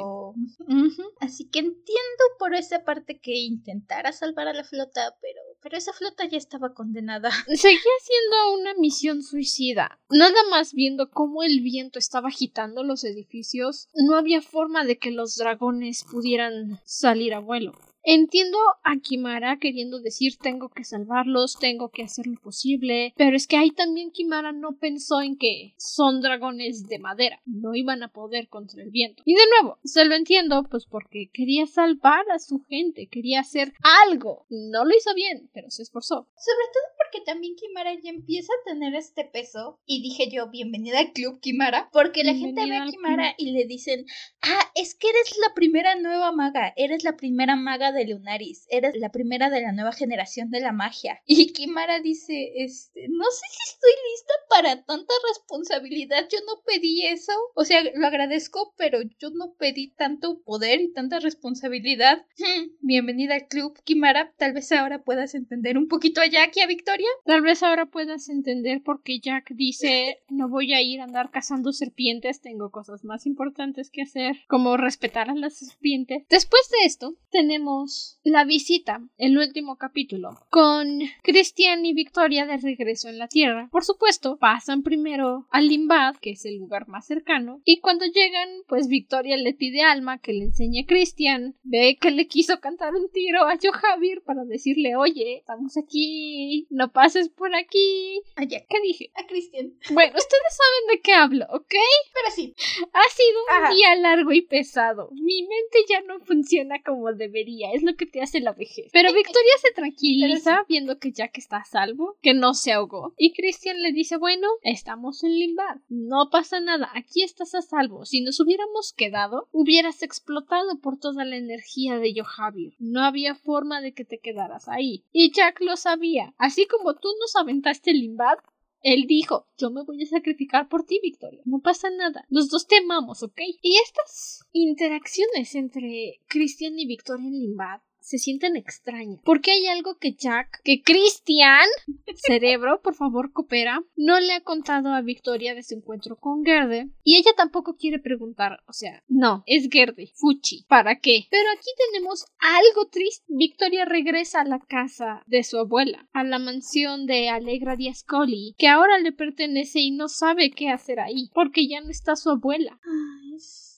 Así que entiendo por esa parte que intentara salvar a la flota, pero, pero esa flota ya estaba condenada. Seguía siendo una misión suicida. Nada más viendo cómo el viento estaba agitando los edificios, no había forma de que los dragones pudieran salir a vuelo. Entiendo a Kimara queriendo decir tengo que salvarlos, tengo que hacer lo posible, pero es que ahí también Kimara no pensó en que son dragones de madera, no iban a poder contra el viento. Y de nuevo, se lo entiendo, pues porque quería salvar a su gente, quería hacer algo. No lo hizo bien, pero se esforzó. Sobre todo porque también Kimara ya empieza a tener este peso, y dije yo, bienvenida al club Kimara, porque la gente ve a Kimara y le dicen, ah, es que eres la primera nueva maga, eres la primera maga de Lunaris, eres la primera de la nueva generación de la magia. Y Kimara dice, este, no sé si estoy lista para tanta responsabilidad, yo no pedí eso. O sea, lo agradezco, pero yo no pedí tanto poder y tanta responsabilidad. Hmm, bienvenida al club, Kimara. Tal vez ahora puedas entender un poquito a Jack y a Victoria. Tal vez ahora puedas entender por qué Jack dice, no voy a ir a andar cazando serpientes, tengo cosas más importantes que hacer, como respetar a las serpientes. Después de esto, tenemos la visita, el último capítulo, con Christian y Victoria de regreso en la Tierra. Por supuesto, pasan primero a Limbad, que es el lugar más cercano, y cuando llegan, pues Victoria le pide a Alma que le enseñe a Christian, ve que le quiso cantar un tiro a Johavir para decirle, oye, estamos aquí, no pases por aquí. ¿Qué dije? A Christian. Bueno, ustedes saben de qué hablo, ¿ok? Pero sí. Ha sido un día largo y pesado. Mi mente ya no funciona como debería es lo que te hace la vejez. Pero Victoria se tranquiliza viendo que Jack está a salvo, que no se ahogó. Y Christian le dice, bueno, estamos en Limbad, no pasa nada, aquí estás a salvo. Si nos hubiéramos quedado, hubieras explotado por toda la energía de Johavir. No había forma de que te quedaras ahí. Y Jack lo sabía. Así como tú nos aventaste Limbad, él dijo, yo me voy a sacrificar por ti, Victoria. No pasa nada. Los dos te amamos, ¿ok? Y estas interacciones entre Christian y Victoria en Limbad se sienten extrañas. Porque hay algo que Jack, que Christian, cerebro, por favor, coopera, no le ha contado a Victoria de su encuentro con Gerde. Y ella tampoco quiere preguntar, o sea, no, es Gerde, Fuchi, ¿para qué? Pero aquí tenemos algo triste. Victoria regresa a la casa de su abuela, a la mansión de Alegra Diascoli, que ahora le pertenece y no sabe qué hacer ahí, porque ya no está su abuela.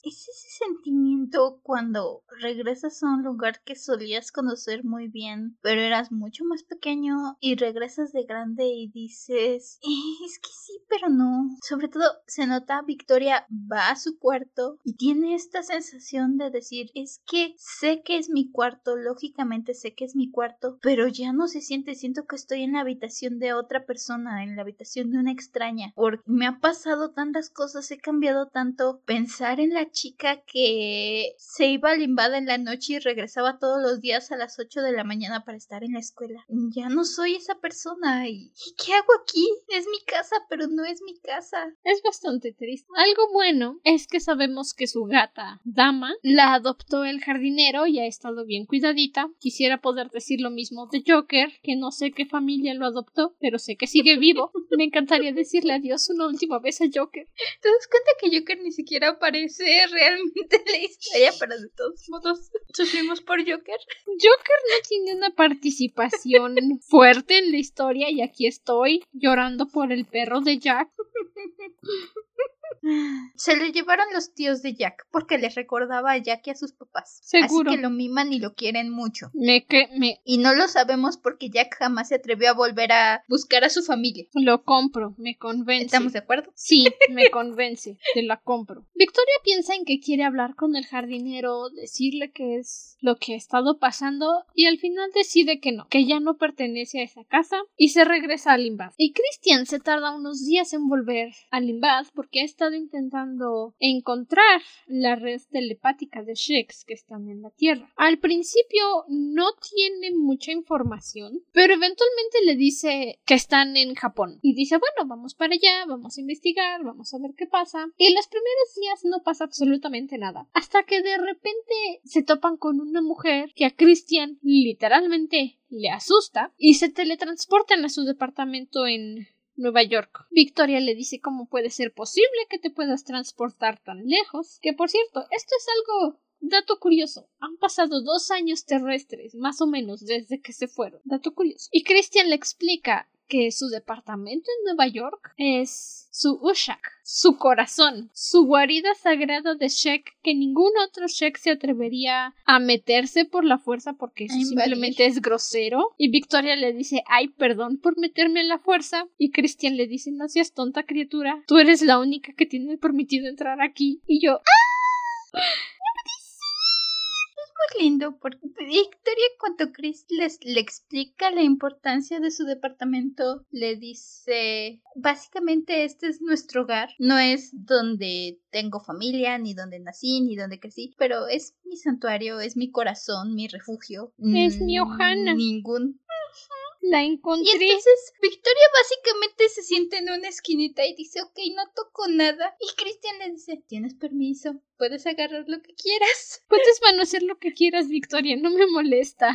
Es ese sentimiento cuando regresas a un lugar que solías conocer muy bien, pero eras mucho más pequeño y regresas de grande y dices, es que sí, pero no. Sobre todo se nota Victoria va a su cuarto y tiene esta sensación de decir, es que sé que es mi cuarto, lógicamente sé que es mi cuarto, pero ya no se siente, siento que estoy en la habitación de otra persona, en la habitación de una extraña, porque me ha pasado tantas cosas, he cambiado tanto, pensar en la chica que se iba a Limbada en la noche y regresaba todos los días a las 8 de la mañana para estar en la escuela. Ya no soy esa persona y, qué hago aquí? Es mi casa, pero no es mi casa. Es bastante triste. Algo bueno es que sabemos que su gata, Dama, la adoptó el jardinero y ha estado bien cuidadita. Quisiera poder decir lo mismo de Joker, que no sé qué familia lo adoptó, pero sé que sigue vivo. Me encantaría decirle adiós una última vez a Joker. ¿Te das cuenta que Joker ni siquiera aparece realmente la historia, pero de todos modos sufrimos por Joker. Joker no tiene una participación fuerte en la historia y aquí estoy llorando por el perro de Jack. Se le llevaron los tíos de Jack porque les recordaba a Jack y a sus papás. Seguro. Así que lo miman y lo quieren mucho. Me que me. Y no lo sabemos porque Jack jamás se atrevió a volver a buscar a su familia. Lo compro, me convence. ¿Estamos de acuerdo? Sí, me convence, te la compro. Victoria piensa en que quiere hablar con el jardinero, decirle que es lo que ha estado pasando y al final decide que no, que ya no pertenece a esa casa y se regresa a Limbad. Y Christian se tarda unos días en volver a Limbad porque ha estado intentando encontrar la red telepática de Sheks que están en la Tierra. Al principio no tiene mucha información, pero eventualmente le dice que están en Japón. Y dice, bueno, vamos para allá, vamos a investigar, vamos a ver qué pasa. Y los primeros días no pasa absolutamente nada. Hasta que de repente se topan con una mujer que a Christian literalmente le asusta y se teletransportan a su departamento en Nueva York. Victoria le dice cómo puede ser posible que te puedas transportar tan lejos. Que por cierto, esto es algo Dato curioso, han pasado dos años terrestres, más o menos, desde que se fueron. Dato curioso. Y Christian le explica que su departamento en Nueva York es su Ushak, su corazón, su guarida sagrada de Shek que ningún otro Shek se atrevería a meterse por la fuerza porque eso simplemente es grosero. Y Victoria le dice, ay, perdón por meterme en la fuerza. Y Christian le dice, no seas tonta criatura, tú eres la única que tiene permitido entrar aquí. Y yo, ¡ah! muy lindo porque Victoria cuando Chris les le explica la importancia de su departamento le dice básicamente este es nuestro hogar. No es donde tengo familia ni donde nací ni donde crecí pero es mi santuario es mi corazón mi refugio. Es mi Ohana ningún la encontré. Y entonces Victoria básicamente se siente en una esquinita y dice, ok, no toco nada. Y Cristian le dice, tienes permiso, puedes agarrar lo que quieras. Puedes manosear lo que quieras, Victoria, no me molesta.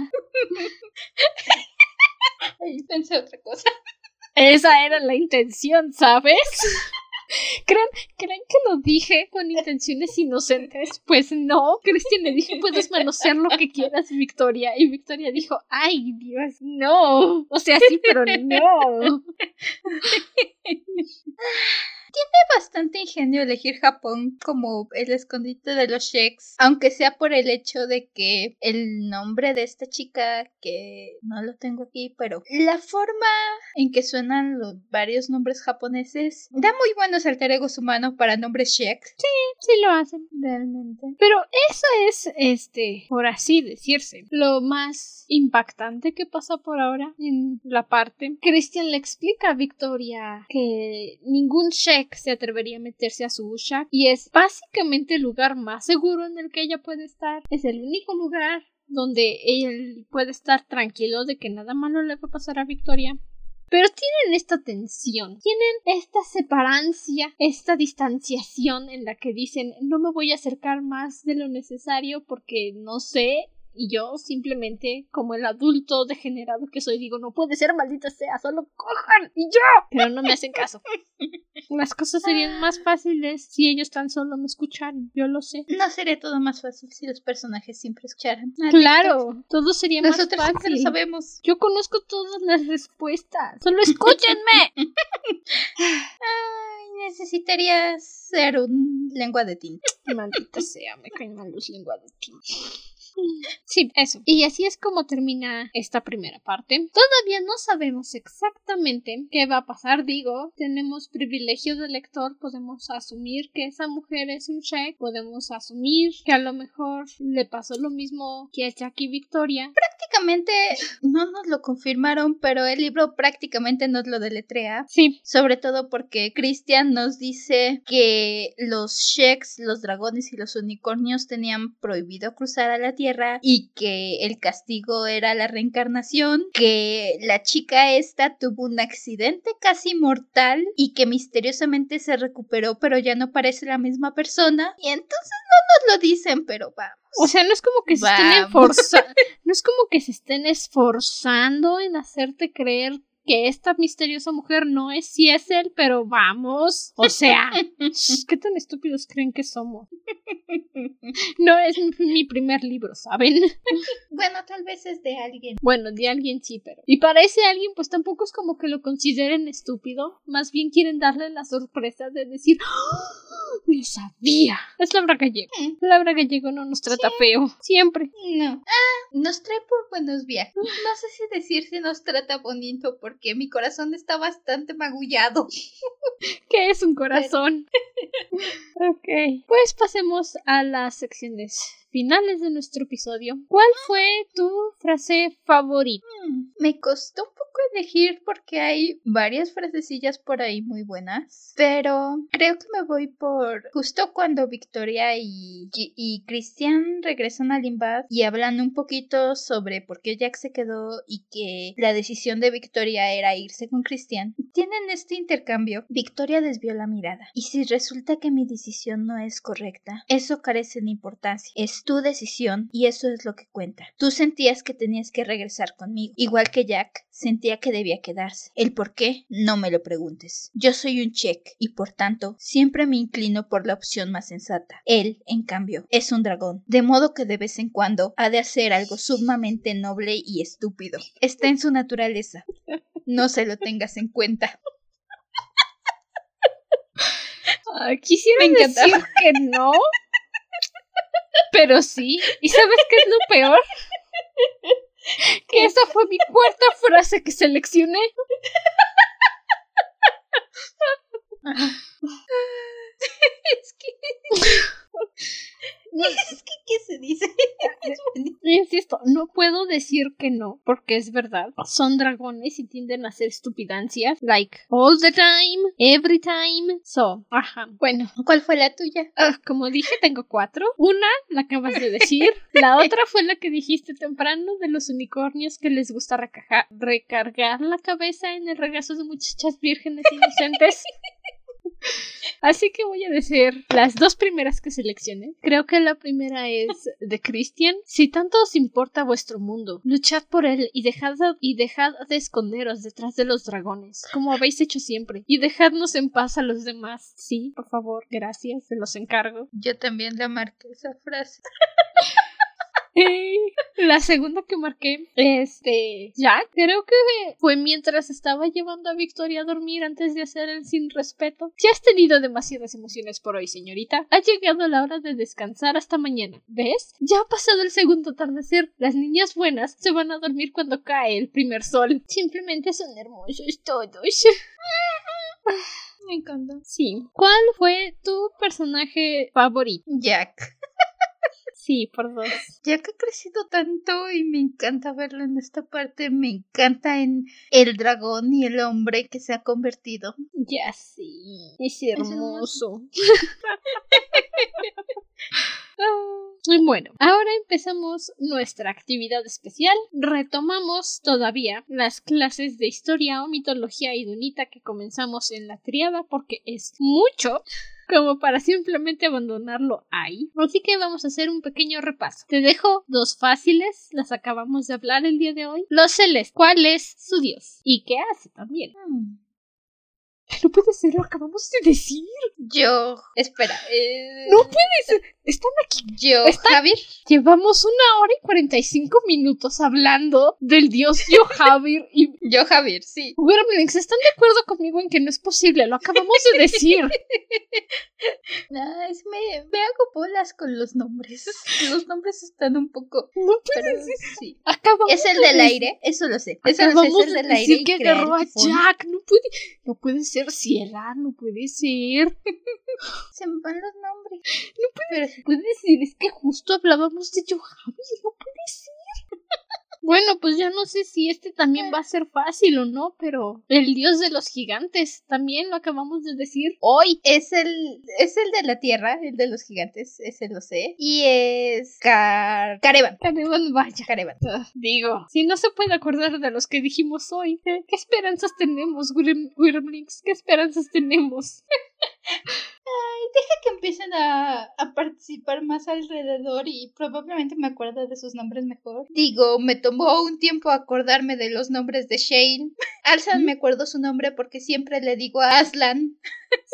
Ahí pensé otra cosa. Esa era la intención, ¿sabes? ¿Creen, ¿Creen que lo dije con intenciones inocentes? Pues no. Cristian le dijo, puedes manosear lo que quieras, Victoria. Y Victoria dijo, ay, Dios, no. O sea, sí, pero no. Tiene bastante ingenio elegir Japón como el escondite de los Sheks, aunque sea por el hecho de que el nombre de esta chica, que no lo tengo aquí, pero la forma en que suenan los varios nombres japoneses da muy buenos alter egos humanos para nombres Sheks. Sí, sí lo hacen realmente. Pero eso es, este, por así decirse, lo más impactante que pasa por ahora en la parte. Christian le explica a Victoria que ningún Shek se atrevería a meterse a su Ushak y es básicamente el lugar más seguro en el que ella puede estar. Es el único lugar donde él puede estar tranquilo de que nada malo le va a pasar a Victoria. Pero tienen esta tensión, tienen esta separancia, esta distanciación en la que dicen no me voy a acercar más de lo necesario porque no sé y yo simplemente, como el adulto degenerado que soy, digo, no puede ser, maldita sea, solo cojan y yo. Pero no me hacen caso. Las cosas serían más fáciles si ellos tan solo me escucharan, yo lo sé. No sería todo más fácil si los personajes siempre escucharan. Claro, todo sería más fácil. lo sabemos. Yo conozco todas las respuestas. Solo escúchenme. Ay, necesitaría ser un lengua de tinta. Maldita sea, me caen mal los lenguas de tinta. Sí, eso. Y así es como termina esta primera parte. Todavía no sabemos exactamente qué va a pasar, digo, tenemos privilegio de lector, podemos asumir que esa mujer es un check, podemos asumir que a lo mejor le pasó lo mismo que a Jackie Victoria. Prácticamente no nos lo confirmaron, pero el libro prácticamente nos lo deletrea. Sí. Sobre todo porque Christian nos dice que los sheks, los dragones y los unicornios tenían prohibido cruzar a la tierra y que el castigo era la reencarnación, que la chica esta tuvo un accidente casi mortal y que misteriosamente se recuperó pero ya no parece la misma persona y entonces no nos lo dicen pero vamos. O sea, no es como que se estén esforzando, no es como que se estén esforzando en hacerte creer que esta misteriosa mujer no es si es él, pero vamos. O sea, ¿qué tan estúpidos creen que somos? No es mi primer libro, ¿saben? Bueno, tal vez es de alguien. Bueno, de alguien sí, pero. Y para ese alguien, pues tampoco es como que lo consideren estúpido. Más bien quieren darle la sorpresa de decir. ¡Oh, ¡Me sabía! Es Laura Gallego. Mm. Laura Gallego no nos trata feo. Siempre. No. Ah, nos trae por buenos viajes. No sé si decir si nos trata bonito porque mi corazón está bastante magullado. ¿Qué es un corazón? ok. Pues pasemos a las secciones finales de nuestro episodio. ¿Cuál fue tu frase favorita? Hmm, me costó un poco elegir porque hay varias frasecillas por ahí muy buenas, pero creo que me voy por justo cuando Victoria y, y Christian regresan a Limbad y hablan un poquito sobre por qué Jack se quedó y que la decisión de Victoria era irse con Christian. Tienen este intercambio. Victoria desvió la mirada. Y si resulta que mi decisión no es correcta, eso carece de importancia. Es tu decisión y eso es lo que cuenta. Tú sentías que tenías que regresar conmigo, igual que Jack sentía que debía quedarse. El por qué, no me lo preguntes. Yo soy un check y por tanto siempre me inclino por la opción más sensata. Él, en cambio, es un dragón, de modo que de vez en cuando ha de hacer algo sumamente noble y estúpido. Está en su naturaleza. No se lo tengas en cuenta. quisiera decir que no, pero sí. ¿Y sabes qué es lo peor? que esa fue mi cuarta frase que seleccioné. es que es que, ¿qué se dice? Insisto, no puedo decir que no, porque es verdad. Son dragones y tienden a hacer estupidancias. Like, all the time, every time. So, ajá. Bueno. ¿Cuál fue la tuya? Ah, como dije, tengo cuatro. Una, la acabas de decir. La otra fue la que dijiste temprano de los unicornios que les gusta recargar la cabeza en el regazo de muchachas vírgenes inocentes. Así que voy a decir las dos primeras que seleccioné. Creo que la primera es de Christian. Si tanto os importa vuestro mundo, luchad por él y dejad, y dejad de esconderos detrás de los dragones, como habéis hecho siempre, y dejadnos en paz a los demás. Sí, por favor, gracias, se los encargo. Yo también la marqué esa frase. La segunda que marqué, este, Jack, creo que fue mientras estaba llevando a Victoria a dormir antes de hacer el sin respeto. Ya has tenido demasiadas emociones por hoy, señorita. Ha llegado la hora de descansar hasta mañana. ¿Ves? Ya ha pasado el segundo atardecer. Las niñas buenas se van a dormir cuando cae el primer sol. Simplemente son hermosos todos. Me encanta. Sí. ¿Cuál fue tu personaje favorito? Jack. Sí, por dos. Ya que ha crecido tanto y me encanta verlo en esta parte, me encanta en el dragón y el hombre que se ha convertido. Ya sí, es hermoso. Bueno, ahora empezamos nuestra actividad especial. Retomamos todavía las clases de historia o mitología idunita que comenzamos en la triada porque es mucho como para simplemente abandonarlo ahí. Así que vamos a hacer un pequeño repaso. Te dejo dos fáciles, las acabamos de hablar el día de hoy. Los celestes, ¿cuál es su dios? ¿Y qué hace también? Hmm. No puede ser, lo acabamos de decir. Yo. Espera. Eh... No puede ser. Están aquí. Yo. Javier. Llevamos una hora y cuarenta y cinco minutos hablando del dios Yo Javier y. Yo Javier, sí. ¿están de acuerdo conmigo en que no es posible? Lo acabamos de decir. no, es me, me hago bolas con los nombres. Los nombres están un poco. No puede ser. Sí. Acabamos es el del aire, eso lo sé. Eso acabamos lo sé, es el del aire. Decir que agarró a Jack. No puede, no puede ser Sierra, no puede ser. Se me van los nombres. No puede, ser. puede ser, es que justo hablábamos de Johavi, no puede ser. Bueno, pues ya no sé si este también va a ser fácil o no, pero el dios de los gigantes también lo acabamos de decir hoy. Es el es el de la tierra, el de los gigantes, ese lo sé. Y es Car Carevan. Carevan, vaya. Carevan. Ah, digo, si no se puede acordar de los que dijimos hoy, ¿qué, esperanzas tenemos, Wyrmlings? ¿Qué esperanzas tenemos? Ay, deja que empiecen a, a, participar más alrededor y probablemente me acuerdo de sus nombres mejor. Digo, me tomó un tiempo acordarme de los nombres de Shane. Alsan me acuerdo su nombre porque siempre le digo a Aslan.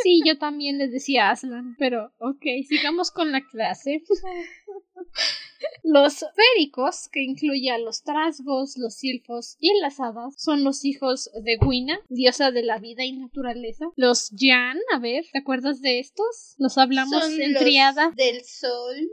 Sí, yo también le decía Aslan, pero ok, sigamos con la clase. Los féricos, que incluye a los trasgos, los silfos y las hadas, son los hijos de Gwina, diosa de la vida y naturaleza. Los Jan, a ver, ¿te acuerdas de estos? Los hablamos en triada. Del sol.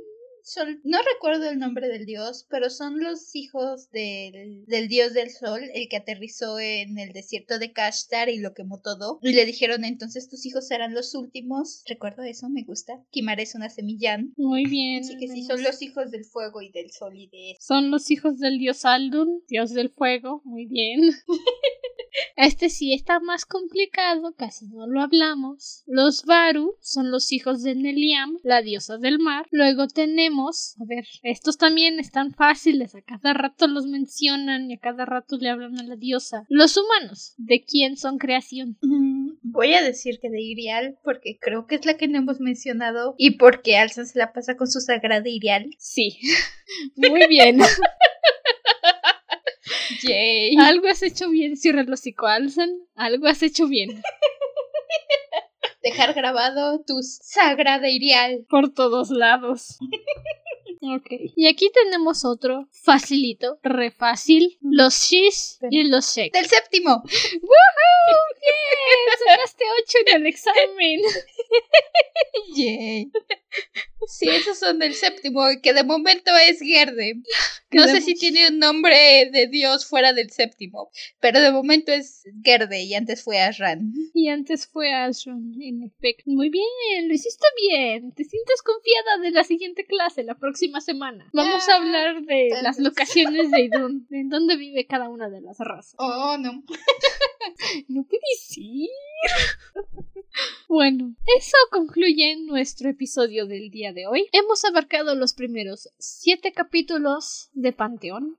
Son, no recuerdo el nombre del dios, pero son los hijos del, del dios del sol, el que aterrizó en el desierto de Kashtar y lo quemó todo. Y le dijeron entonces tus hijos serán los últimos. Recuerdo eso, me gusta. Kimar es una semillán. Muy bien. Así que sí, son los hijos del fuego y del sol y de. Son los hijos del dios Aldun, dios del fuego. Muy bien. Este sí está más complicado, casi no lo hablamos. Los Varu son los hijos de Neliam, la diosa del mar. Luego tenemos, a ver, estos también están fáciles, a cada rato los mencionan y a cada rato le hablan a la diosa. Los humanos, ¿de quién son creación? Mm, voy a decir que de Irial, porque creo que es la que no hemos mencionado y porque Alza se la pasa con su sagrada Irial. Sí, muy bien. Yay. Algo has hecho bien, cierra los Alzan. Algo has hecho bien. Dejar grabado tu sagrada Irial. Por todos lados. Ok. Y aquí tenemos otro facilito, re fácil. Los shis y los shek. Del séptimo. ¡Woohoo! ¡Bien! Sacaste 8 en el examen. Yay. Sí, esos son del séptimo, que de momento es Gerde. No sé si tiene un nombre de Dios fuera del séptimo, pero de momento es Gerde y antes fue Ashran. Y antes fue Ashran, en efecto. Muy bien, lo hiciste bien. Te sientes confiada de la siguiente clase, la próxima semana. Vamos a Ah, hablar de las locaciones de Idun, en dónde vive cada una de las razas. Oh, no. No puede decir. Bueno, eso concluye nuestro episodio del día de hoy. Hemos abarcado los primeros siete capítulos de Panteón.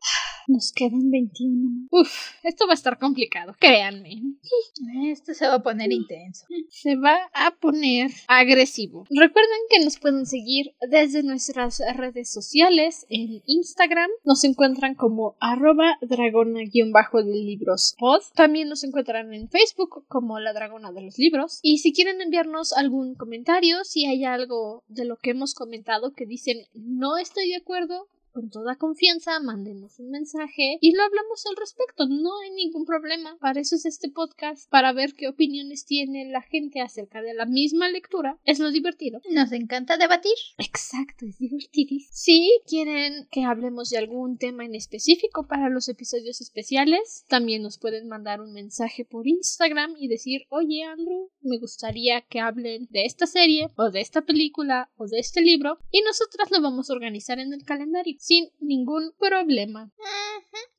Nos quedan 21. Uf, esto va a estar complicado, créanme. Esto se va a poner intenso. Se va a poner agresivo. Recuerden que nos pueden seguir desde nuestras redes sociales en Instagram. Nos encuentran como arroba dragona-del libros pod. También nos encuentran en Facebook como la dragona de los libros. Y si quieren enviarnos algún comentario, si hay algo de lo que hemos comentado que dicen no estoy de acuerdo, con toda confianza, mándenos un mensaje y lo hablamos al respecto. No hay ningún problema. Para eso es este podcast, para ver qué opiniones tiene la gente acerca de la misma lectura. Es lo divertido. Nos encanta debatir. Exacto, es divertidísimo. Si quieren que hablemos de algún tema en específico para los episodios especiales, también nos pueden mandar un mensaje por Instagram y decir, oye Andrew, me gustaría que hablen de esta serie o de esta película o de este libro y nosotras lo vamos a organizar en el calendario sin ningún problema.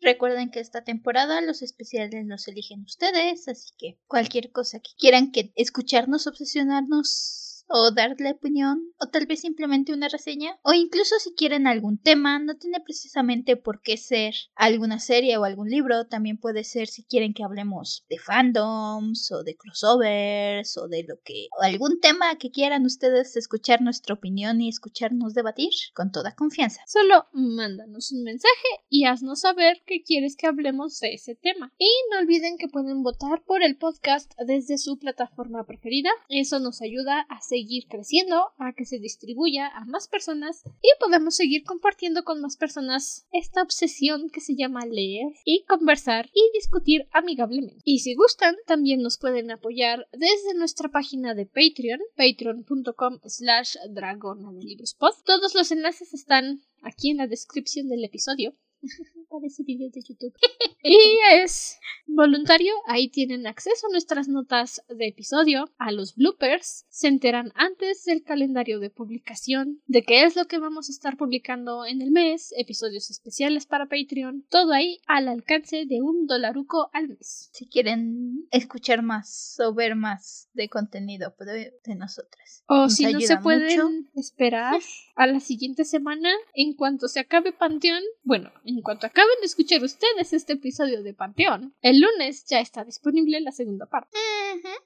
Recuerden que esta temporada los especiales los eligen ustedes, así que cualquier cosa que quieran que escucharnos, obsesionarnos o darle opinión, o tal vez simplemente una reseña, o incluso si quieren algún tema, no tiene precisamente por qué ser alguna serie o algún libro, también puede ser si quieren que hablemos de fandoms o de crossovers o de lo que, o algún tema que quieran ustedes escuchar nuestra opinión y escucharnos debatir con toda confianza. Solo mándanos un mensaje y haznos saber que quieres que hablemos de ese tema. Y no olviden que pueden votar por el podcast desde su plataforma preferida. Eso nos ayuda a seguir creciendo, a que se distribuya a más personas y podemos seguir compartiendo con más personas esta obsesión que se llama leer y conversar y discutir amigablemente. Y si gustan, también nos pueden apoyar desde nuestra página de Patreon, patreon.com slash dragona de libros. Todos los enlaces están aquí en la descripción del episodio. Parece video de YouTube. y es voluntario. Ahí tienen acceso a nuestras notas de episodio, a los bloopers. Se enteran antes del calendario de publicación, de qué es lo que vamos a estar publicando en el mes, episodios especiales para Patreon. Todo ahí al alcance de un dolaruco al mes. si quieren escuchar más o ver más de contenido de, de nosotras. O Nos si no se pueden mucho. esperar a la siguiente semana, en cuanto se acabe Panteón, bueno, en cuanto acaben de escuchar ustedes este episodio de Panteón, el lunes ya está disponible la segunda parte.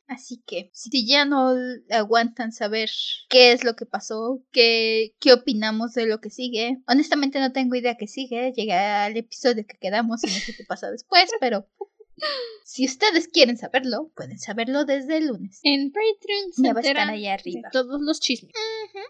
Así que si ya no aguantan saber qué es lo que pasó, qué, qué opinamos de lo que sigue, honestamente no tengo idea qué sigue, llegué al episodio que quedamos y no sé qué pasa después, pero si ustedes quieren saberlo, pueden saberlo desde el lunes. En Patreon se Ya va a estar de arriba. todos los chismes.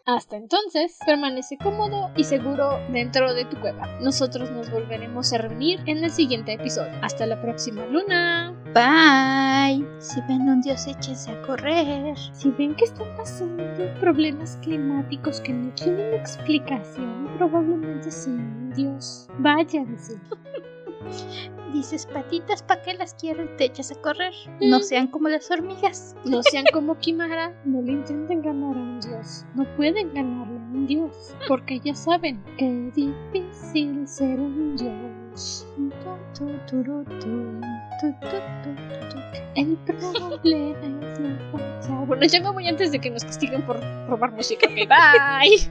Hasta entonces, permanece cómodo y seguro dentro de tu cueva. Nosotros nos volveremos a reunir en el siguiente episodio. Hasta la próxima luna. Bye. Bye. Si ven un dios, échense a correr. Si ven que están pasando problemas climáticos que no tienen explicación, probablemente sea un dios. Váyanse. Dices patitas, ¿para qué las quiero? Te echas a correr. No Mm. sean como las hormigas. No sean como Kimara, no le intenten ganar a un dios. No pueden ganarle a un dios, porque ya saben que difícil ser un dios. El problema es pensar. Bueno, ya me voy antes de que nos castiguen por robar música. Ok, bye.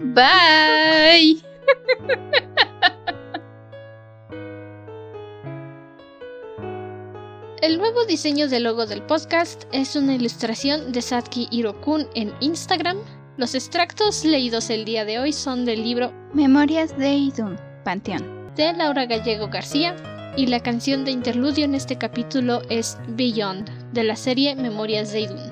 Bye. El nuevo diseño del logo del podcast es una ilustración de Satki Hirokun en Instagram. Los extractos leídos el día de hoy son del libro Memorias de Idun, Panteón. de Laura Gallego García y la canción de interludio en este capítulo es Beyond de la serie Memorias de Idun.